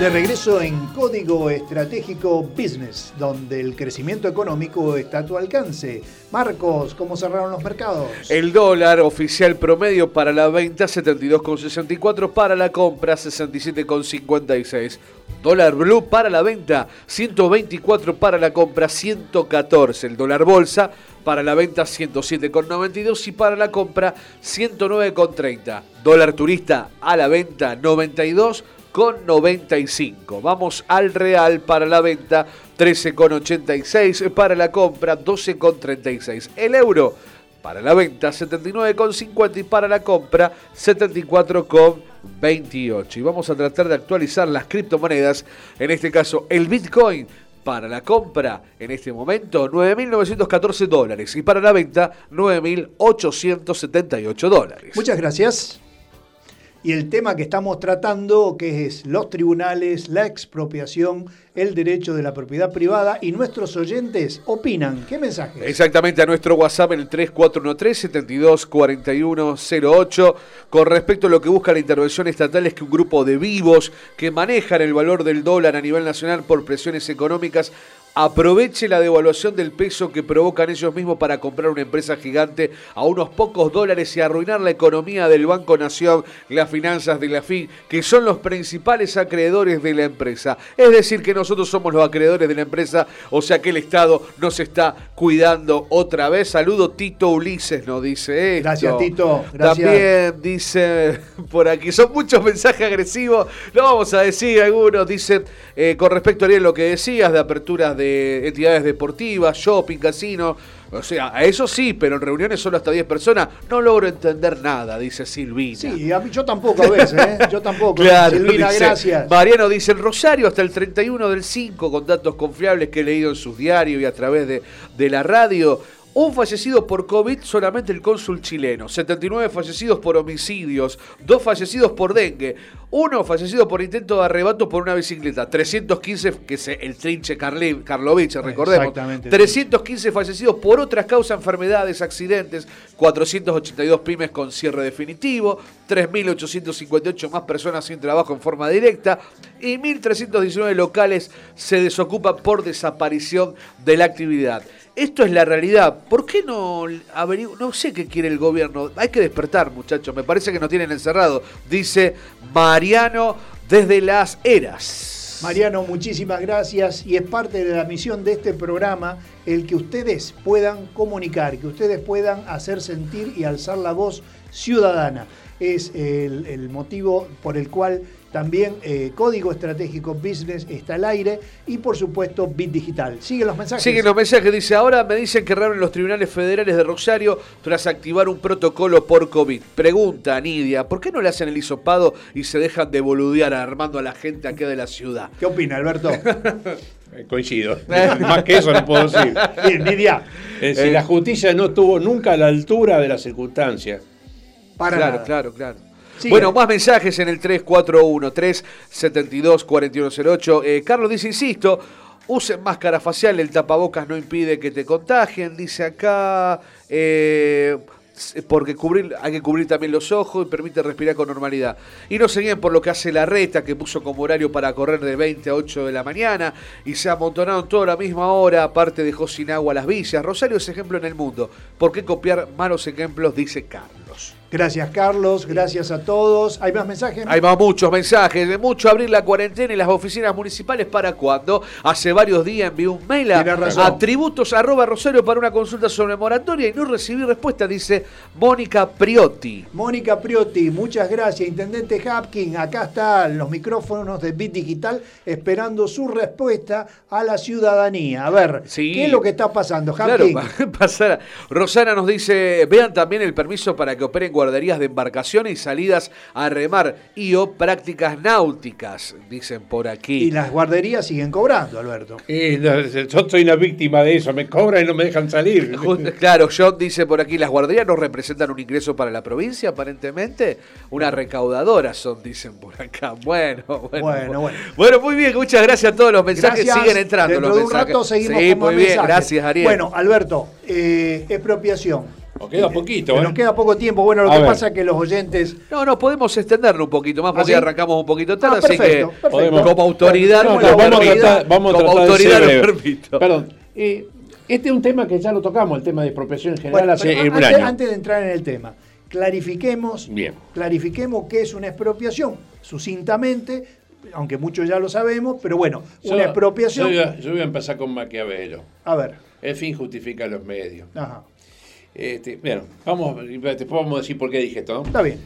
E: De regreso en Código Estratégico Business, donde el crecimiento económico está a tu alcance. Marcos, ¿cómo cerraron los mercados?
F: El dólar oficial promedio para la venta 72,64, para la compra 67,56. Dólar blue para la venta 124, para la compra 114. El dólar bolsa para la venta 107,92 y para la compra 109,30. Dólar turista a la venta 92 con 95. Vamos al real para la venta 13,86, para la compra 12,36. El euro para la venta 79,50 y para la compra 74,28. Y vamos a tratar de actualizar las criptomonedas, en este caso el Bitcoin. Para la compra en este momento 9.914 dólares y para la venta 9.878 dólares.
E: Muchas gracias. Y el tema que estamos tratando, que es los tribunales, la expropiación, el derecho de la propiedad privada, y nuestros oyentes opinan. ¿Qué mensaje?
F: Exactamente a nuestro WhatsApp en el 3413-724108 con respecto a lo que busca la intervención estatal es que un grupo de vivos que manejan el valor del dólar a nivel nacional por presiones económicas aproveche la devaluación del peso que provocan ellos mismos para comprar una empresa gigante a unos pocos dólares y arruinar la economía del Banco Nación, las finanzas de la FIN, que son los principales acreedores de la empresa. Es decir, que nosotros somos los acreedores de la empresa, o sea que el Estado nos está cuidando otra vez. Saludo Tito Ulises, nos dice esto.
E: Gracias, Tito. Gracias.
F: También dice por aquí, son muchos mensajes agresivos, lo vamos a decir algunos, dice eh, con respecto a lo que decías de aperturas de entidades deportivas, shopping, casino, o sea, a eso sí, pero en reuniones solo hasta 10 personas, no logro entender nada, dice Silvina.
E: Sí, a mí, yo tampoco a veces, ¿eh? Yo tampoco.
F: Claro,
E: Silvina,
F: dice,
E: gracias.
F: Mariano dice, el Rosario hasta el 31 del 5, con datos confiables que he leído en sus diarios y a través de, de la radio. Un fallecido por COVID, solamente el cónsul chileno. 79 fallecidos por homicidios. Dos fallecidos por dengue. Uno fallecido por intento de arrebato por una bicicleta. 315, que es el trinche Carli- Karlovich, recordemos.
E: Exactamente.
F: 315 fallecidos por otras causas, enfermedades, accidentes. 482 pymes con cierre definitivo. 3.858 más personas sin trabajo en forma directa. Y 1.319 locales se desocupan por desaparición de la actividad. Esto es la realidad. ¿Por qué no averigu- No sé qué quiere el gobierno. Hay que despertar, muchachos. Me parece que nos tienen encerrado. Dice Mariano desde las eras.
E: Mariano, muchísimas gracias y es parte de la misión de este programa el que ustedes puedan comunicar, que ustedes puedan hacer sentir y alzar la voz ciudadana. Es el motivo por el cual también eh, Código Estratégico Business está al aire y por supuesto Bit Digital. Siguen los mensajes.
F: Siguen los mensajes, dice, ahora me dicen que reabren los tribunales federales de Rosario tras activar un protocolo por COVID. Pregunta Nidia, ¿por qué no le hacen el hisopado y se dejan de boludear armando a la gente aquí de la ciudad?
E: ¿Qué opina, Alberto?
G: Eh, Coincido. Más que eso no puedo decir.
E: Bien, Nidia.
G: Es decir,
F: Eh.
G: la justicia no estuvo nunca a la altura de las circunstancias.
E: Para
F: claro,
E: nada.
F: claro, claro. Bueno, más mensajes en el 3413-724108. Eh, Carlos dice, insisto, usen máscara facial, el tapabocas no impide que te contagien, dice acá, eh, porque cubrir, hay que cubrir también los ojos y permite respirar con normalidad. Y no se guíen por lo que hace la reta, que puso como horario para correr de 20 a 8 de la mañana, y se amontonaron toda la misma hora, aparte dejó sin agua las villas. Rosario es ejemplo en el mundo. ¿Por qué copiar malos ejemplos? Dice Carlos.
E: Gracias, Carlos. Gracias a todos. ¿Hay más mensajes?
F: Hay más muchos mensajes, de mucho abrir la cuarentena en las oficinas municipales para cuando hace varios días envió un mail a, a tributos arroba rosario para una consulta sobre moratoria y no recibí respuesta, dice Mónica Priotti.
E: Mónica Priotti, muchas gracias. Intendente Hapkin, acá están los micrófonos de Bit Digital esperando su respuesta a la ciudadanía. A ver,
F: Sí.
E: ¿qué es lo que está pasando,
F: Claro,
E: Hapkin?
F: pa- pasar. Rosana nos dice, vean también el permiso para que operen guarderías de embarcaciones y salidas a remar y o prácticas náuticas, dicen por aquí.
E: Y las guarderías siguen cobrando, Alberto.
G: Y no, yo soy una víctima de eso, me cobran y no me dejan salir.
F: Just- Claro, John dice por aquí, las guarderías no representan un ingreso para la provincia, aparentemente. Una recaudadora son, dicen por acá. Bueno, bueno.
E: Bueno, bueno.
F: Bueno, muy bien, muchas gracias a todos los mensajes.
E: Gracias.
F: Siguen entrando
E: Dentro
F: los
E: de un
F: mensajes.
E: rato seguimos
F: sí,
E: con
F: muy bien,
E: mensajes.
F: gracias, Ariel.
E: Bueno, Alberto, eh, expropiación.
G: Nos queda poquito,
E: Que
G: ¿eh?
E: Nos queda poco tiempo. Bueno, lo
G: A
E: que
G: ver.
E: pasa es que los oyentes.
F: No, no, podemos extenderlo un poquito más porque
E: ¿Ah, sí?
F: arrancamos un poquito tarde,
E: Ah,
F: así que
E: perfecto,
F: como autoridad,
G: No, vamos, a tratar, vamos a
F: como
G: tratar de
F: autoridad lo permito.
G: Perdón. eh, este es un tema que ya lo tocamos, el tema de expropiación general
E: Bueno,
G: hace
E: pero
G: eh, un
E: antes,
G: año.
E: antes de entrar en el tema, clarifiquemos,
G: Bien.
E: clarifiquemos qué es una expropiación, sucintamente, aunque muchos ya lo sabemos, pero bueno,
G: Yo-
E: una expropiación.
G: Yo, voy a- yo voy a empezar con Maquiavelo.
E: A ver,
G: El fin justifica los medios.
E: ajá,
G: Este, bueno, vamos, después vamos a decir por qué dije esto. ¿no?
E: está bien.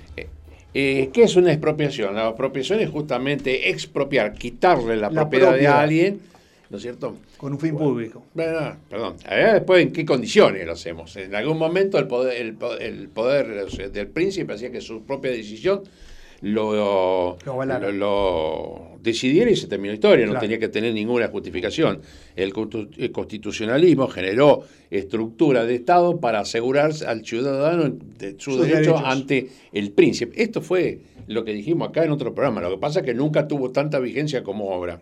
G: Eh, ¿Qué es una expropiación? La expropiación es justamente expropiar, quitarle la,
E: La
G: propiedad, de alguien, ¿no es cierto?
E: Con un fin público.
G: Bueno, perdón. A ver después en qué condiciones lo hacemos. En algún momento el poder, el, po- el poder del príncipe hacía que su propia decisión lo,
E: Lo avalara.
G: lo- lo decidiera y se terminó la historia. No tenía que tener ninguna justificación. El, constitucionalismo generó estructura de Estado para asegurarse al ciudadano de su
E: Sus
G: derecho
E: derechos.
G: ante el príncipe. Esto fue lo que dijimos acá en otro programa. Lo que pasa es que nunca tuvo tanta vigencia como ahora.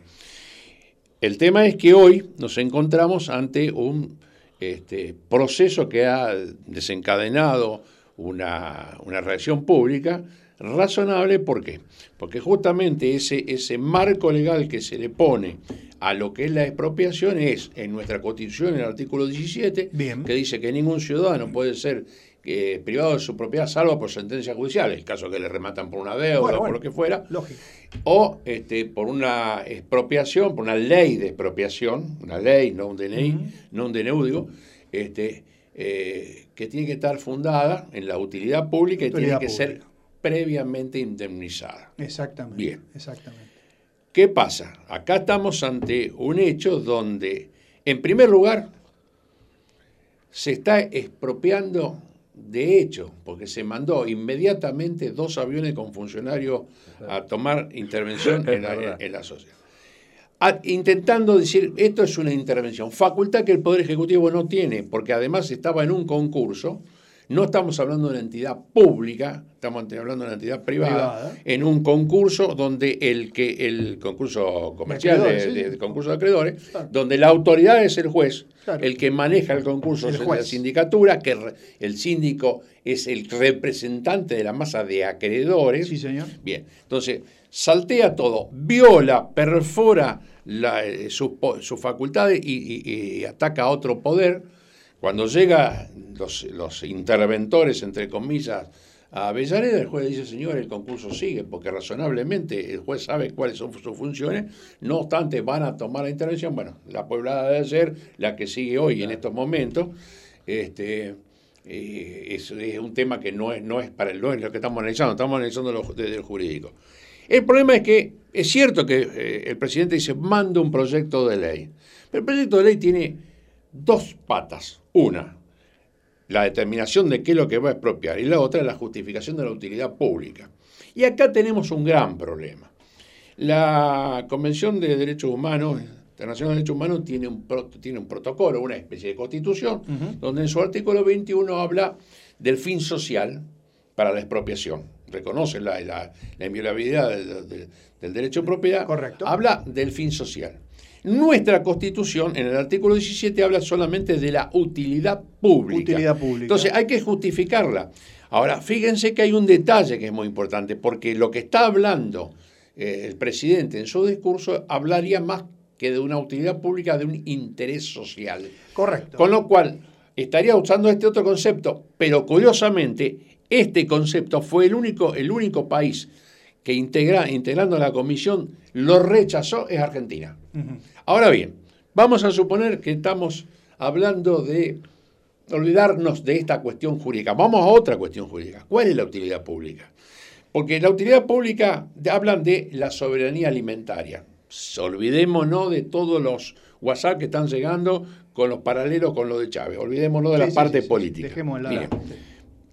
G: El tema es que hoy nos encontramos ante un este, proceso que ha desencadenado una, una reacción pública razonable. ¿Por qué? Porque justamente ese, ese marco legal que se le pone a lo que es la expropiación es en nuestra Constitución, en el artículo 17,
E: Bien.
G: que dice que ningún ciudadano puede ser eh, privado de su propiedad salvo por sentencia judicial, el caso que le rematan por una deuda
E: Bueno,
G: o
E: bueno.
G: por lo que fuera,
E: Lógico.
G: o este, por una expropiación, por una ley de expropiación, una ley, no un DNI, no un DNU, digo, este, eh, que tiene que estar fundada en la utilidad pública y
E: Utilidad
G: tiene que ser. Previamente indemnizada.
E: Exactamente.
G: Bien.
E: Exactamente.
G: ¿Qué pasa? Acá estamos ante un hecho donde, en primer lugar, se está expropiando de hecho, porque se mandó inmediatamente dos aviones con funcionarios a tomar intervención en la,
F: verdad.
G: en la sociedad. A- intentando decir, esto es una intervención, facultad que el Poder Ejecutivo no tiene, porque además estaba en un concurso, no estamos hablando de una entidad pública, estamos hablando de una entidad privada,
E: Privada.
G: en un concurso donde el que el concurso comercial, de,
E: sí.
G: concurso de acreedores,
E: Claro.
G: donde la autoridad es el juez,
E: Claro.
G: el que maneja el concurso
E: El
G: es la sindicatura, que el síndico es el representante de la masa de acreedores.
E: Sí, señor.
G: Bien, entonces saltea todo, viola, perfora la, eh, sus, facultades y, y- y ataca a otro poder. Cuando llega los, los interventores, entre comillas, a Avellaneda, el juez dice, señor, el concurso sigue, porque razonablemente el juez sabe cuáles son sus funciones, no obstante van a tomar la intervención. Bueno, la poblada debe ser la que sigue hoy en estos momentos. Este, eh, es, es un tema que no es, no es para el, no es lo que estamos analizando, estamos analizando lo- desde el jurídico. El problema es que es cierto que eh, el presidente dice, manda un proyecto de ley, pero el proyecto de ley tiene dos patas. Una, la determinación de qué es lo que va a expropiar y la otra, la justificación de la utilidad pública. Y acá tenemos un gran problema. La Convención de Derechos Humanos, Internacional de Derechos Humanos, tiene un, tiene un protocolo, una especie de constitución, donde en su artículo 21 habla del fin social para la expropiación. Reconoce la, la- la inviolabilidad del, del- del derecho de propiedad.
E: Correcto.
G: Habla del fin social. Nuestra constitución, en el artículo 17, habla solamente de la utilidad pública.
E: Utilidad pública.
G: Entonces hay que justificarla. Ahora, fíjense que hay un detalle que es muy importante, porque lo que está hablando eh, el presidente en su discurso hablaría más que de una utilidad pública, de un interés social.
E: Correcto.
G: Con lo cual, estaría usando este otro concepto, pero curiosamente, este concepto fue el único, el único país que integra, integrando la comisión lo rechazó, es Argentina. Ahora bien, vamos a suponer que estamos hablando de olvidarnos de esta cuestión jurídica. Vamos a otra cuestión jurídica. ¿Cuál es la utilidad pública? Porque la utilidad pública hablan de la soberanía alimentaria. Olvidémonos de todos los WhatsApp que están llegando con los paralelos con lo de Chávez. Olvidémonos de
E: Sí,
G: la
E: sí,
G: parte
E: sí,
G: política.
E: dejemos de lado.
G: Bien.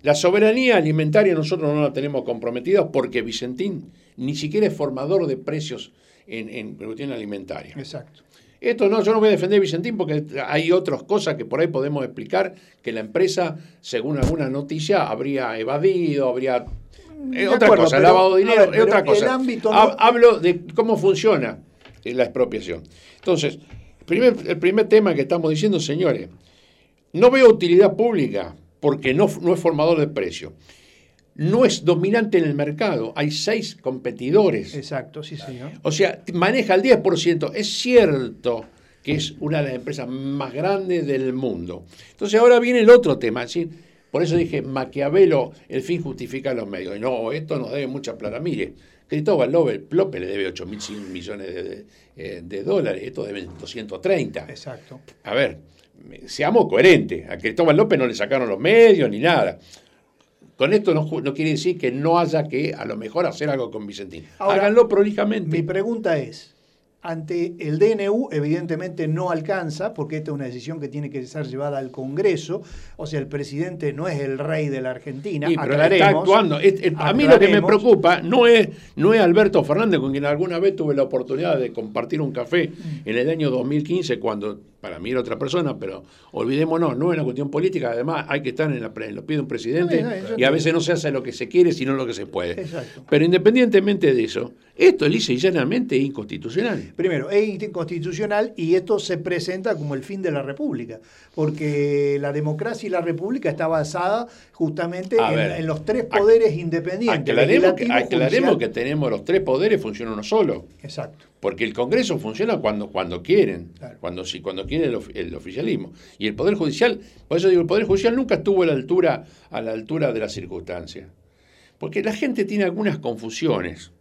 G: La soberanía alimentaria nosotros no la tenemos comprometida porque Vicentín ni siquiera es formador de precios en, en cuestión alimentaria.
E: Exacto.
G: Esto no, yo no voy a defender a Vicentín porque hay otras cosas que por ahí podemos explicar que la empresa, según alguna noticia, habría evadido, habría...
E: De
G: Es otra
E: acuerdo,
G: cosa,
E: pero,
G: lavado de dinero,
E: ver,
G: es
E: pero
G: otra
E: el
G: cosa.
E: ámbito
G: Hablo de cómo funciona eh, la expropiación. Entonces, primer, el primer tema que estamos diciendo, señores, no veo utilidad pública porque no, no es formador de precio. No es dominante en el mercado, hay seis competidores.
E: Exacto, sí, señor.
G: O sea, maneja el 10%. Es cierto que es una de las empresas más grandes del mundo. Entonces ahora viene el otro tema. ¿sí? Por eso dije, Maquiavelo, el fin justifica los medios. Y no, esto nos debe mucha plata. Mire, Cristóbal López López le debe 8 mil millones de, de- eh, de dólares, estos deben 230.
E: Exacto.
G: A ver, seamos coherentes. A Cristóbal López no le sacaron los medios ni nada. Con esto no, quiere decir que no haya que a lo mejor hacer algo con Vicentín.
E: Ahora,
G: Háganlo prolijamente.
E: Mi pregunta es, ante el DNU evidentemente no alcanza, porque esta es una decisión que tiene que ser llevada al Congreso, o sea, el presidente no es el rey de la Argentina,
G: Sí, pero está actuando. Es- es- a mí lo que me preocupa no es, no es Alberto Fernández, con quien alguna vez tuve la oportunidad de compartir un café
E: Mm.
G: en el año 2015, cuando para mí era otra persona, pero olvidémonos, no es una cuestión política, además hay que estar en, la, en lo pide un presidente y a veces no se hace lo que se quiere, sino lo que se puede.
E: Exacto.
G: Pero independientemente de eso, esto es lisa y llanamente inconstitucional.
E: Primero, es inconstitucional y esto se presenta como el fin de la República, porque la democracia y la República está basada justamente en,
G: ver,
E: en los tres poderes independientes.
G: Aclaremos, que, aclaremos que tenemos los tres poderes, funciona uno solo.
E: Exacto.
G: Porque el Congreso funciona cuando, cuando quieren,
E: Claro.
G: cuando, si, cuando quiere el oficialismo. Y el Poder Judicial, por eso digo, el Poder Judicial nunca estuvo a la altura, a la altura de las circunstancias. Porque la gente tiene algunas confusiones.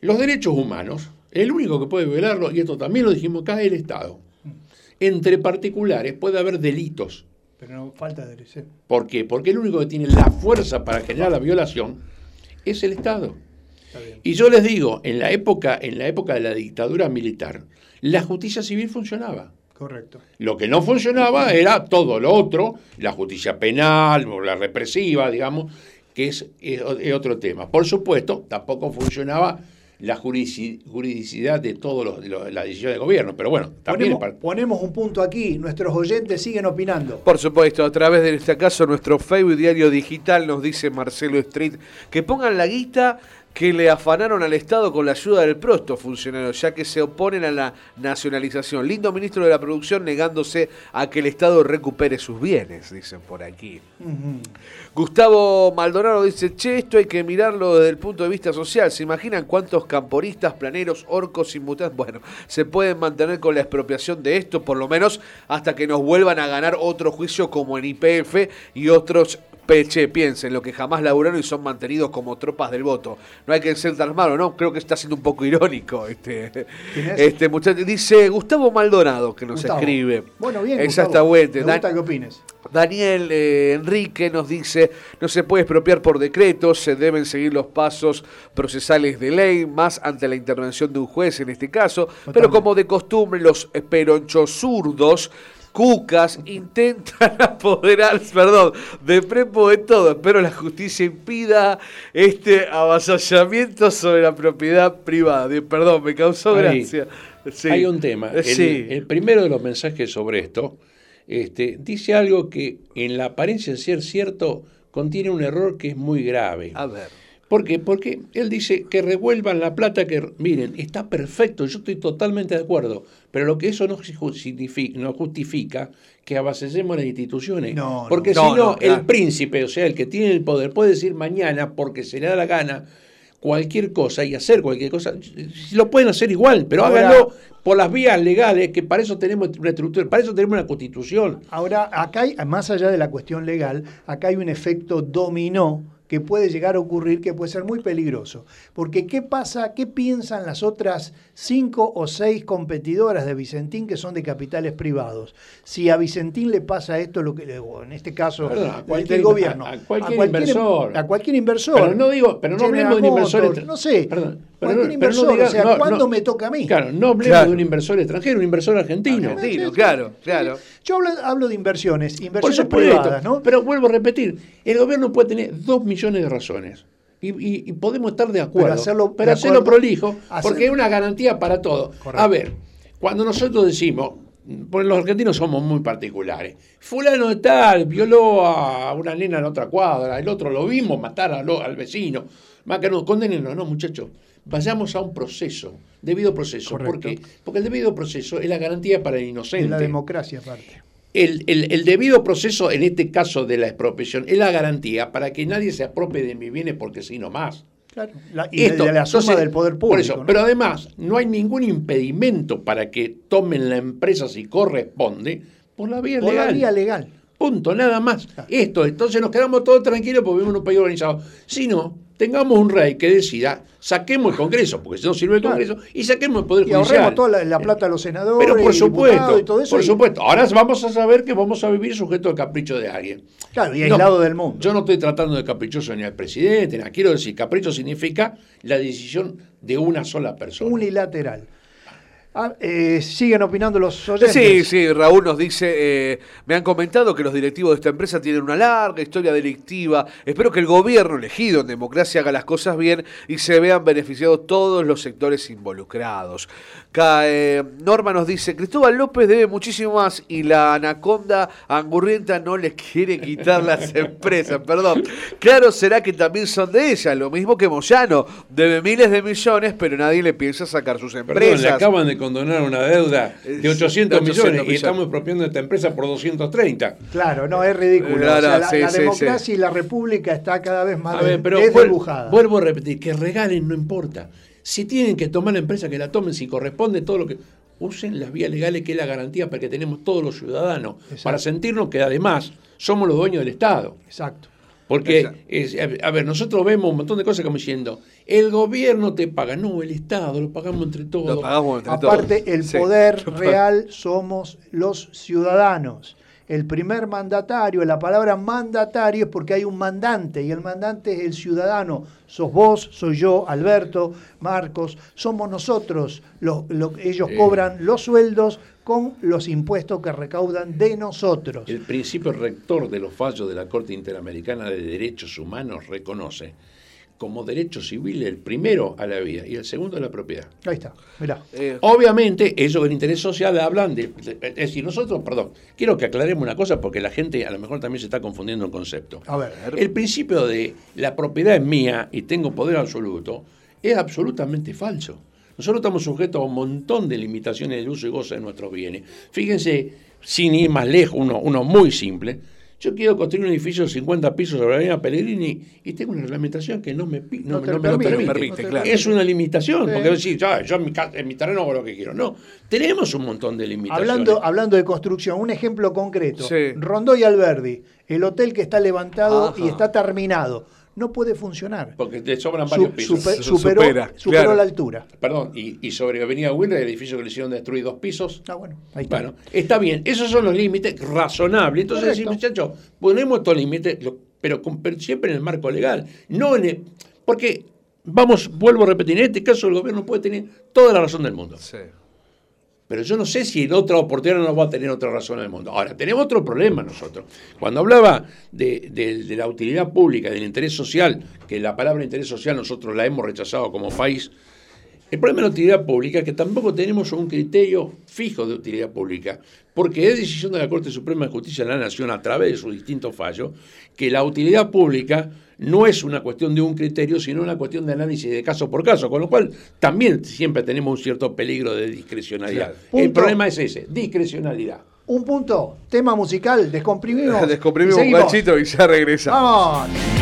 G: Los derechos humanos, el único que puede violarlo, y esto también lo dijimos acá, es el Estado. Entre particulares puede haber delitos.
E: Pero no falta de derecho.
G: ¿Por qué? Porque el único que tiene la fuerza para generar la violación es el Estado. Y yo les digo, en la época, en la época de la dictadura militar, la justicia civil funcionaba.
E: Correcto.
G: Lo que no funcionaba era todo lo otro, la justicia penal o la represiva, digamos, que es, es o- es otro tema. Por supuesto, tampoco funcionaba la juridici- juridicidad de todas las decisiones de gobierno, pero bueno, también
E: Ponemos, ponemos un punto aquí, nuestros oyentes siguen opinando.
F: Por supuesto, a través de este caso, nuestro Facebook Diario Digital nos dice Marcelo Street que pongan la guita que le afanaron al Estado con la ayuda del prosto funcionario, ya que se oponen a la nacionalización. Lindo ministro de la producción negándose a que el Estado recupere sus bienes, dicen por aquí. Gustavo Maldonado dice, che, esto hay que mirarlo desde el punto de vista social. ¿Se imaginan cuántos camporistas, planeros, orcos, inmutados? Bueno, se pueden mantener con la expropiación de esto, por lo menos hasta que nos vuelvan a ganar otro juicio como en IPF y otros Peche, piensen, lo que jamás laburaron y son mantenidos como tropas del voto. No hay que ser tan malo, ¿no? Creo que está siendo un poco irónico este, este muchacho. Dice Gustavo Maldonado, que nos
E: Gustavo.
F: escribe.
E: Bueno, bien.
F: Exactamente.
E: Gustavo. Me gusta
F: Dan-
E: que opines.
F: Daniel eh, Enrique nos dice, no se puede expropiar por decreto, se deben seguir los pasos procesales de ley, más ante la intervención de un juez en este caso, pero como de costumbre los peronchos zurdos, cucas, intentan apoderarse, perdón, de prepo de todo, espero la justicia impida este avasallamiento sobre la propiedad privada. Perdón, me causó
G: Ahí
F: gracia. Sí.
G: Hay un tema. El,
F: sí.
G: el primero de los mensajes sobre esto este, dice algo que en la apariencia de ser cierto contiene un error que es muy grave.
F: A ver.
G: ¿Por qué? Porque él dice que revuelvan la plata que... Miren, está perfecto, yo estoy totalmente de acuerdo, pero lo que eso no justifica, no justifica que avasallemos las instituciones.
E: No, no.
G: porque
F: No,
G: si no,
F: no, claro.
G: el príncipe, o sea, el que tiene el poder, puede decir mañana, porque se le da la gana, cualquier cosa y hacer cualquier cosa. Lo pueden hacer igual, pero
E: Ahora-
G: háganlo por las vías legales, que para eso tenemos una estructura, para eso tenemos una constitución.
E: Ahora, acá hay, más allá de la cuestión legal, acá hay un efecto dominó que puede llegar a ocurrir que puede ser muy peligroso. Porque ¿qué pasa, qué piensan las otras cinco o seis competidoras de Vicentín que son de capitales privados? Si a Vicentín le pasa esto, lo que, o en este caso
G: Perdón, a
E: del-
G: cualquier-
E: gobierno,
G: a- a cualquier inversor.
E: A cualquier inversor.
G: Pero no digo, pero no hablemos de un inversor
E: Motors,
G: extra-
E: No sé,
G: Perdón,
E: cualquier
G: no- pero no
E: inversor,
G: diga-
E: o sea,
G: no,
E: ¿cuándo
G: no.
E: me toca a mí?
G: Claro, no hablemos
F: Claro.
G: de un inversor extranjero, un inversor argentino.
F: Argentino, claro, claro.
E: Yo hablo, hablo de inversiones, inversiones privadas, ¿no?
G: pero vuelvo a repetir, el gobierno puede tener dos millones de razones. Y, y- y podemos estar de acuerdo,
E: Pero hacerlo-
G: pero
E: de
G: hacerlo
E: acuerdo-
G: prolijo,
E: hacer-
G: porque es una garantía para todo.
E: Correcto.
G: A ver, cuando nosotros decimos, porque los argentinos somos muy particulares, fulano de tal violó a una nena en otra cuadra, el otro lo vimos matar a lo- al vecino, más que no, condenenlo, no muchachos, vayamos a un proceso, debido proceso. ¿Por
E: Correcto.
G: qué? Porque el debido proceso es la garantía para el inocente.
E: la democracia aparte.
G: el, el- el debido proceso, en este caso de la expropiación, es la garantía para que nadie se apropie de mis bienes porque sí nomás.
E: Claro, la- y
G: Esto,
E: de la suma
G: entonces,
E: del poder
G: por
E: público.
G: eso,
E: ¿no?
G: Pero además, no hay ningún impedimento para que tomen la empresa si corresponde por la vía
E: Por la
G: legal.
E: vía legal.
G: Punto, nada más. Esto, entonces nos quedamos todos tranquilos porque vivimos en un país organizado. Si no, tengamos un rey que decida, saquemos el Congreso, porque si no sirve el
E: Claro.
G: Congreso, y saquemos el Poder
E: Y
G: Judicial.
E: ahorremos toda la, la plata a los senadores.
G: Pero por
E: y
G: supuesto,
E: y todo eso.
G: por
E: y-
G: supuesto. Ahora vamos a saber que vamos a vivir sujeto al capricho de alguien.
E: Claro, y
G: No,
E: aislado del mundo.
G: Yo no estoy tratando de caprichoso ni al presidente, nada. quiero decir, capricho significa la decisión de una sola persona.
E: Unilateral. Ah, eh, siguen opinando los oyentes.
F: Sí, sí, Raúl nos dice, eh, me han comentado que los directivos de esta empresa tienen una larga historia delictiva. Espero que el gobierno elegido en democracia haga las cosas bien y se vean beneficiados todos los sectores involucrados. Norma nos dice, Cristóbal López debe muchísimo más y la anaconda angurrienta no les quiere quitar las empresas. Perdón. Claro, será que también son de ella, lo mismo que Moyano. Debe miles de millones, pero nadie le piensa sacar sus
G: Perdón,
F: empresas.
G: le acaban de condonar una deuda
F: Eh,
G: de 800,
F: de 800
G: millones, y estamos expropiando esta empresa por 230.
E: Claro, no, es ridículo.
F: Claro,
E: O sea, la,
F: sí,
E: la
F: sí,
E: democracia
F: sí.
E: y la república está cada vez más
G: A ver, pero vuel-
E: desdibujada.
G: vuelvo a repetir, que regalen no importa. Si tienen que tomar la empresa, que la tomen, si corresponde todo lo que... Usen las vías legales, que es la garantía para que tenemos todos los ciudadanos,
E: Exacto.
G: para sentirnos que además somos los dueños del Estado.
E: Exacto.
G: Porque,
F: Exacto.
G: es- a ver, nosotros vemos un montón de cosas como diciendo, el gobierno te paga, no, el Estado, lo pagamos entre todos.
F: Lo pagamos entre todos.
E: Aparte, el
F: Sí.
E: poder real somos los ciudadanos. El primer mandatario, la palabra mandatario es porque hay un mandante y el mandante es el ciudadano. Sos vos, soy yo, Alberto, Marcos, somos nosotros. Los, lo- ellos cobran los sueldos con los impuestos que recaudan de nosotros.
G: El principio rector de los fallos de la Corte Interamericana de Derechos Humanos reconoce como derecho civil el primero a la vida y el segundo a la propiedad.
E: Ahí está, mirá.
F: Eh,
G: Obviamente, ellos del interés social hablan de, de- Es decir, nosotros, perdón, quiero que aclaremos una cosa porque la gente a lo mejor también se está confundiendo el concepto.
E: A ver.
G: El principio de la propiedad es mía y tengo poder absoluto es absolutamente falso. Nosotros estamos sujetos a un montón de limitaciones del uso y goce de nuestros bienes. Fíjense, sin ir más lejos, uno, uno muy simple. Yo quiero construir un edificio de 50 pisos sobre la avenida Pellegrini y tengo una reglamentación que no me, no,
E: No
G: me- no me
E: permite,
G: permite.
F: permite,
E: no te
F: claro.
G: Es una limitación,
E: Sí.
G: porque decir, "Ah, yo en mi, casa- en mi terreno hago lo que quiero. No, tenemos un montón de limitaciones.
E: Hablando, hablando de construcción, un ejemplo concreto.
F: Sí.
E: Rondó y Alberdi, el hotel que está levantado
F: Ajá.
E: y está terminado, no puede funcionar.
G: porque te sobran
E: Su-
G: varios pisos.
E: super-
F: Su-
E: superó
F: supera,
E: superó
F: claro.
E: la altura.
G: Perdón, y, y sobre Avenida Wilder, el edificio que le hicieron destruir dos pisos.
E: Ah, bueno, ahí está.
G: Bueno, está bien, esos son los límites razonables. Entonces, decir, muchachos, ponemos estos límites, pero, con- pero siempre en el marco legal. No en el- porque, vamos, vuelvo a repetir, en este caso el gobierno puede tener toda la razón del mundo.
F: sí.
G: Pero yo no sé si en otra oportunidad no va a tener otra razón del mundo. Ahora, tenemos otro problema nosotros. Cuando hablaba de- de la utilidad pública, del interés social, que la palabra interés social nosotros la hemos rechazado como país, el problema de la utilidad pública es que tampoco tenemos un criterio fijo de utilidad pública, porque es decisión de la Corte Suprema de Justicia de la Nación, a través de sus distintos fallos, que la utilidad pública no es una cuestión de un criterio, sino una cuestión de análisis de caso por caso, con lo cual también siempre tenemos un cierto peligro de discrecionalidad.
F: Claro.
G: El problema es ese, discrecionalidad.
E: Un punto, tema musical, descomprimimos.
F: Descomprimimos un y ya regresa.
E: Vamos.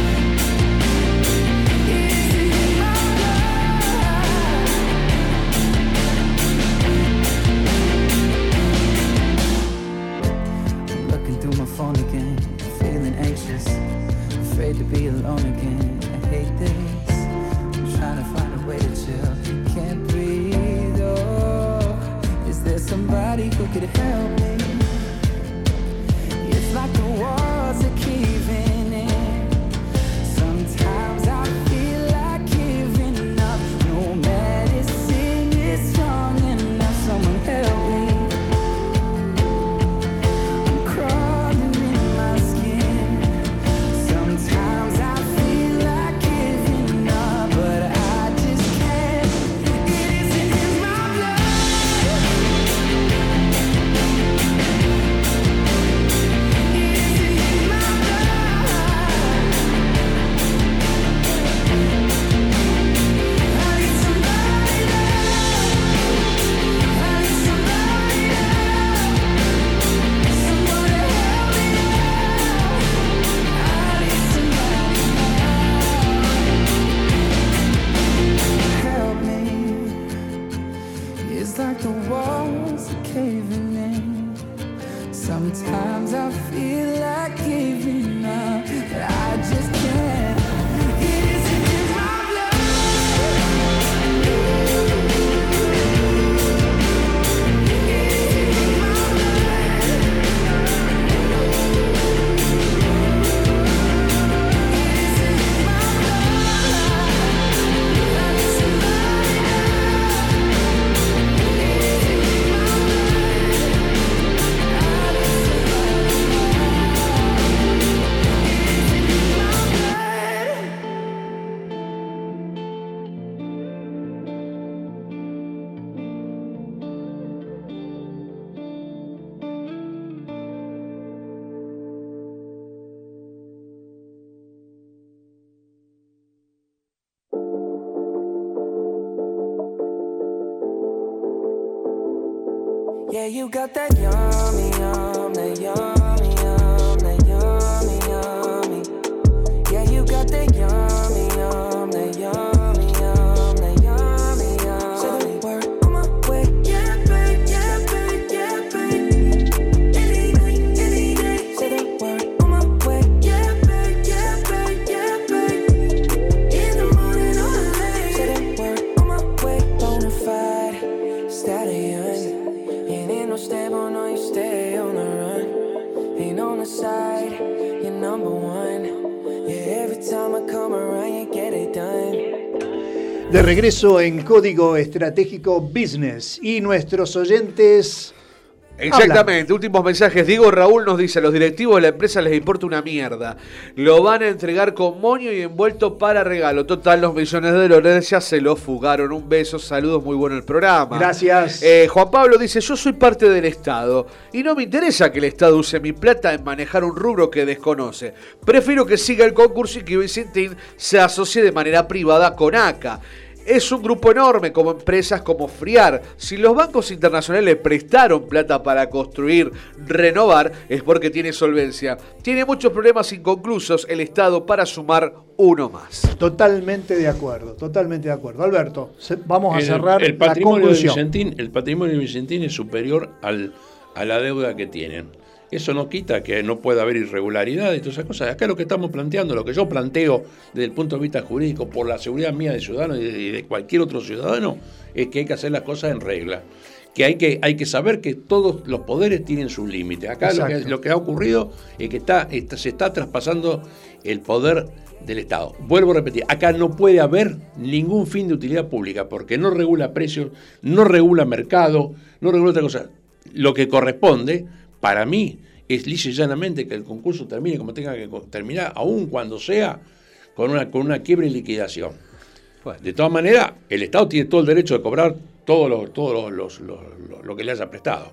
H: Yeah, you got that yummy, yummy, yum,
E: De regreso en Código Estratégico Business y nuestros oyentes...
F: Exactamente, últimos mensajes. Diego Raúl nos dice, a los directivos de la empresa les importa una mierda. Lo van a entregar con moño y envuelto para regalo. Total, los millones de dólares ya se lo fugaron. Un beso, saludos, muy bueno el programa.
E: Gracias.
F: Eh, Juan Pablo dice, yo soy parte del Estado y no me interesa que el Estado use mi plata en manejar un rubro que desconoce. Prefiero que siga el concurso y que Vicentín se asocie de manera privada con ACA. Es un grupo enorme como empresas como Friar. Si los bancos internacionales le prestaron plata para construir, renovar, es porque tiene solvencia. Tiene muchos problemas inconclusos el Estado para sumar uno más.
E: Totalmente de acuerdo, totalmente de acuerdo. Alberto, vamos a
G: El-
E: cerrar
G: el,
E: la
G: patrimonio de
E: conclusión.
G: Vicentín, el patrimonio de Vicentín es superior al, a la deuda que tienen. Eso no quita que no pueda haber irregularidades y todas esas cosas. Acá lo que estamos planteando, lo que yo planteo desde el punto de vista jurídico, por la seguridad mía de ciudadano y de, cualquier otro ciudadano, es que hay que hacer las cosas en regla. Que hay que, hay que saber que todos los poderes tienen sus límites. Acá lo que,
E: Exacto.
G: lo que ha ocurrido es que está, está- se está traspasando el poder del Estado. Vuelvo a repetir, acá no puede haber ningún fin de utilidad pública porque no regula precios, no regula mercado, no regula otra cosa. Lo que corresponde, para mí, es lisa y llanamente que el concurso termine como tenga que terminar, aun cuando sea con una, con una quiebra y liquidación. De todas maneras, el Estado tiene todo el derecho de cobrar todos los, todos los, los- los- lo que le haya prestado.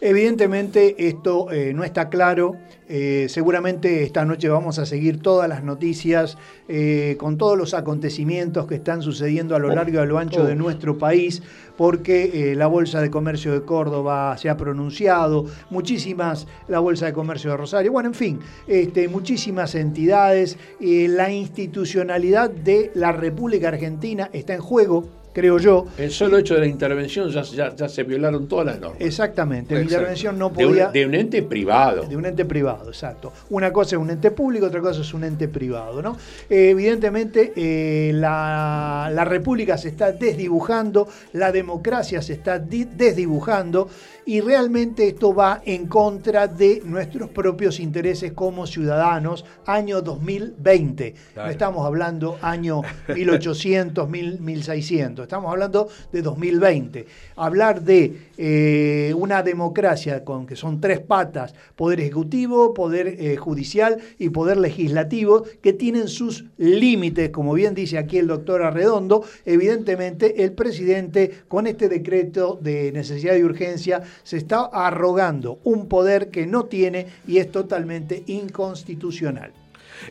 E: Evidentemente esto eh, no está claro. Eh, seguramente esta noche vamos a seguir todas las noticias eh, con todos los acontecimientos que están sucediendo a lo
G: Oh,
E: largo y a lo ancho
G: oh.
E: de nuestro país, porque la Bolsa de Comercio de Córdoba se ha pronunciado, muchísimas, la Bolsa de Comercio de Rosario, bueno, en fin, este, muchísimas entidades, la institucionalidad de la República Argentina está en juego, creo yo.
G: El solo hecho de la intervención ya, ya- ya se violaron todas las normas.
E: Exactamente, la intervención no
G: De un-
E: podía...
G: de un ente privado.
E: De un ente privado, exacto. Una cosa es un ente público, otra cosa es un ente privado, ¿no? Eh, evidentemente, eh, la, la república se está desdibujando, la democracia se está di- desdibujando y realmente esto va en contra de nuestros propios intereses como ciudadanos, año 2020. No estamos hablando año 1800, 1000, 1600, estamos hablando de 2020. Hablar de eh, una democracia con que son tres patas, poder ejecutivo, poder eh, judicial y poder legislativo, que tienen sus límites, como bien dice aquí el doctor Arredondo, evidentemente el presidente con este decreto de necesidad y urgencia se está arrogando un poder que no tiene y es totalmente inconstitucional.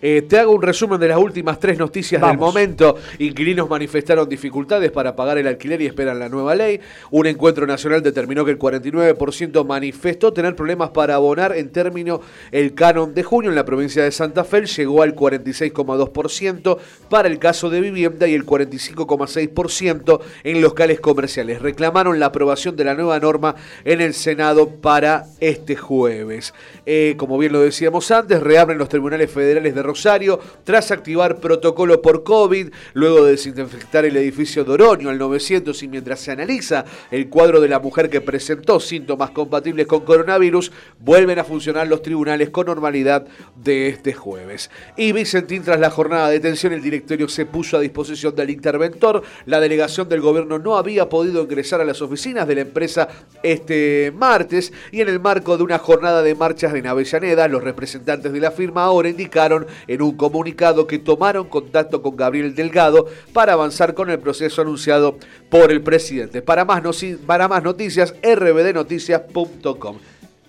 F: Eh, te hago un resumen de las últimas tres noticias del momento. Inquilinos manifestaron dificultades para pagar el alquiler y esperan la nueva ley. Un encuentro nacional determinó que el 49% manifestó tener problemas para abonar en término el canon de junio en la provincia de Santa Fe. Llegó al 46,2% para el caso de vivienda y el 45,6% en locales comerciales. Reclamaron la aprobación de la nueva norma en el Senado para este jueves. Eh, como bien lo decíamos antes, reabren los tribunales federales de Rosario tras activar protocolo por COVID, luego de desinfectar el edificio de Oroño al 900 y mientras se analiza el cuadro de la mujer que presentó síntomas compatibles con coronavirus, vuelven a funcionar los tribunales con normalidad de este jueves. Y Vicentín, tras la jornada de detención, el directorio se puso a disposición del interventor. La delegación del gobierno no había podido ingresar a las oficinas de la empresa este martes y en el marco de una jornada de marchas en Avellaneda, los representantes de la firma ahora indicaron en un comunicado que tomaron contacto con Gabriel Delgado para avanzar con el proceso anunciado por el presidente. Para más, para más noticias, rbdnoticias.com.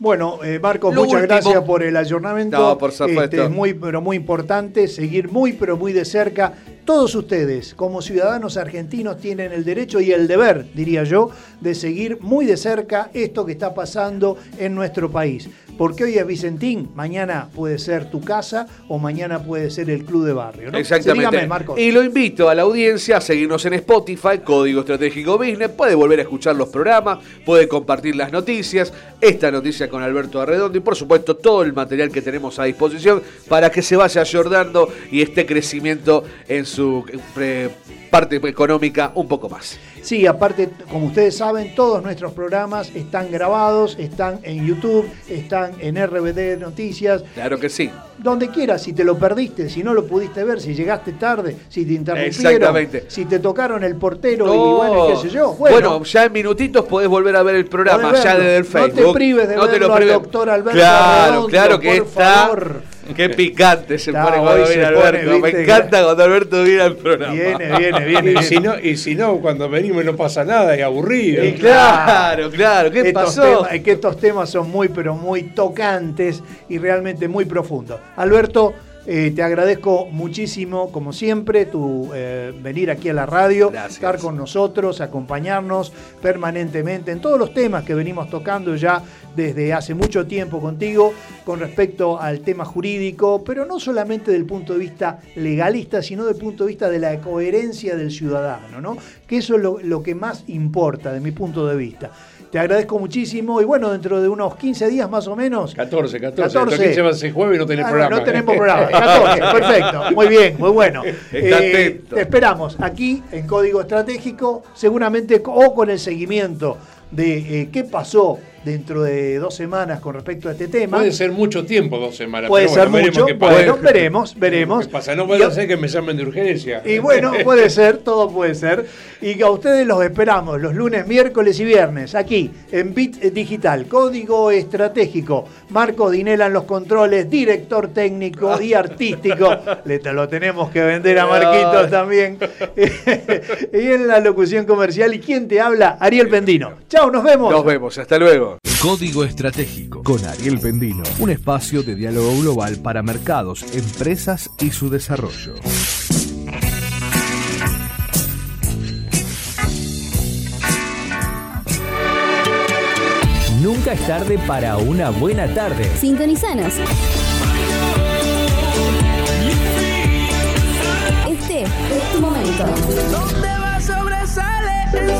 E: Bueno, eh, Marcos,
F: Lo
E: muchas
F: último-
E: gracias por el ayornamiento.
F: No, por supuesto.
E: Este, es muy, pero muy importante seguir muy, pero muy de cerca todos ustedes, como ciudadanos argentinos, tienen el derecho y el deber, diría yo, de seguir muy de cerca esto que está pasando en nuestro país. Porque hoy es Vicentín, mañana puede ser tu casa o mañana puede ser el club de barrio. ¿no?
F: Exactamente.
E: Dígame, Marcos.
F: Y lo invito a la audiencia a seguirnos en Spotify, Código Estratégico Business. Puede volver a escuchar los programas, puede compartir las noticias, esta noticia con Alberto Arredondo y por supuesto todo el material que tenemos a disposición para que se vaya ayordando y esté crecimiento en su eh, parte económica un poco más.
E: Sí, aparte, como ustedes saben, todos nuestros programas están grabados, están en YouTube, están en RBD Noticias.
F: Claro que sí.
E: Donde quieras, si te lo perdiste, si no lo pudiste ver, si llegaste tarde, si te interrumpieron,
F: Exactamente.
E: si te tocaron el portero y
F: No.
E: bueno, qué sé yo.
F: Bueno,
E: Bueno,
F: ya en minutitos podés volver a ver el programa, ya desde el
E: No te
F: Facebook.
E: prives de verlo al doctor Alberto
F: Claro,
E: Arredondo,
F: claro que
E: por
F: está.
E: favor.
F: Qué picante se
E: Está,
F: pone cuando Alberto. Me encanta cuando Alberto viene al programa.
E: viene, viene, viene.
G: Y si, no, y si no, cuando venimos no pasa nada, es aburrido.
E: Y
F: Claro, claro. ¿Qué
E: estos
F: pasó?
E: temas- es que estos temas son muy, pero muy tocantes y realmente muy profundos. Alberto, eh, te agradezco muchísimo, como siempre, tu eh, venir aquí a la radio,
F: Gracias.
E: estar con nosotros, acompañarnos permanentemente en todos los temas que venimos tocando ya desde hace mucho tiempo contigo con respecto al tema jurídico, pero no solamente del punto de vista legalista, sino del punto de vista de la coherencia del ciudadano, ¿no? Que eso es lo, lo que más importa de mi punto de vista. Te agradezco muchísimo y bueno, dentro de unos 15 días más o menos.
G: 14, 14.
E: 14.
G: Esto 15 va a ser jueves y no tenés
E: Ah, no,
G: programa.
E: No tenemos programa. 14, perfecto. Muy bien, muy bueno. Eh, te esperamos aquí en Código Estratégico, seguramente o con el seguimiento de eh, qué pasó dentro de dos semanas con respecto a este tema.
G: Puede ser mucho tiempo, dos semanas.
E: Puede
G: pero
E: ser
G: bueno, veremos
E: mucho.
G: qué.
E: Bueno, veremos, veremos.
G: ¿Qué pasa? No
E: Y-
G: puede ser que me llamen de urgencia.
E: Y bueno, puede ser, todo puede ser. Y que a ustedes los esperamos los lunes, miércoles y viernes, aquí en Bit Digital, Código Estratégico. Marco Dinela en los controles, director técnico y artístico. Le te lo tenemos que vender a Marquitos también. y en la locución comercial. ¿Y quién te habla? Ariel Pendino. Chao, nos vemos.
F: Nos vemos, hasta luego.
B: Código Estratégico con Ariel Pendino, un espacio de diálogo global para mercados, empresas y su desarrollo.
I: Nunca es tarde para una buena tarde.
A: Sintonizanos. Este es tu momento.
J: Donde va sobresale,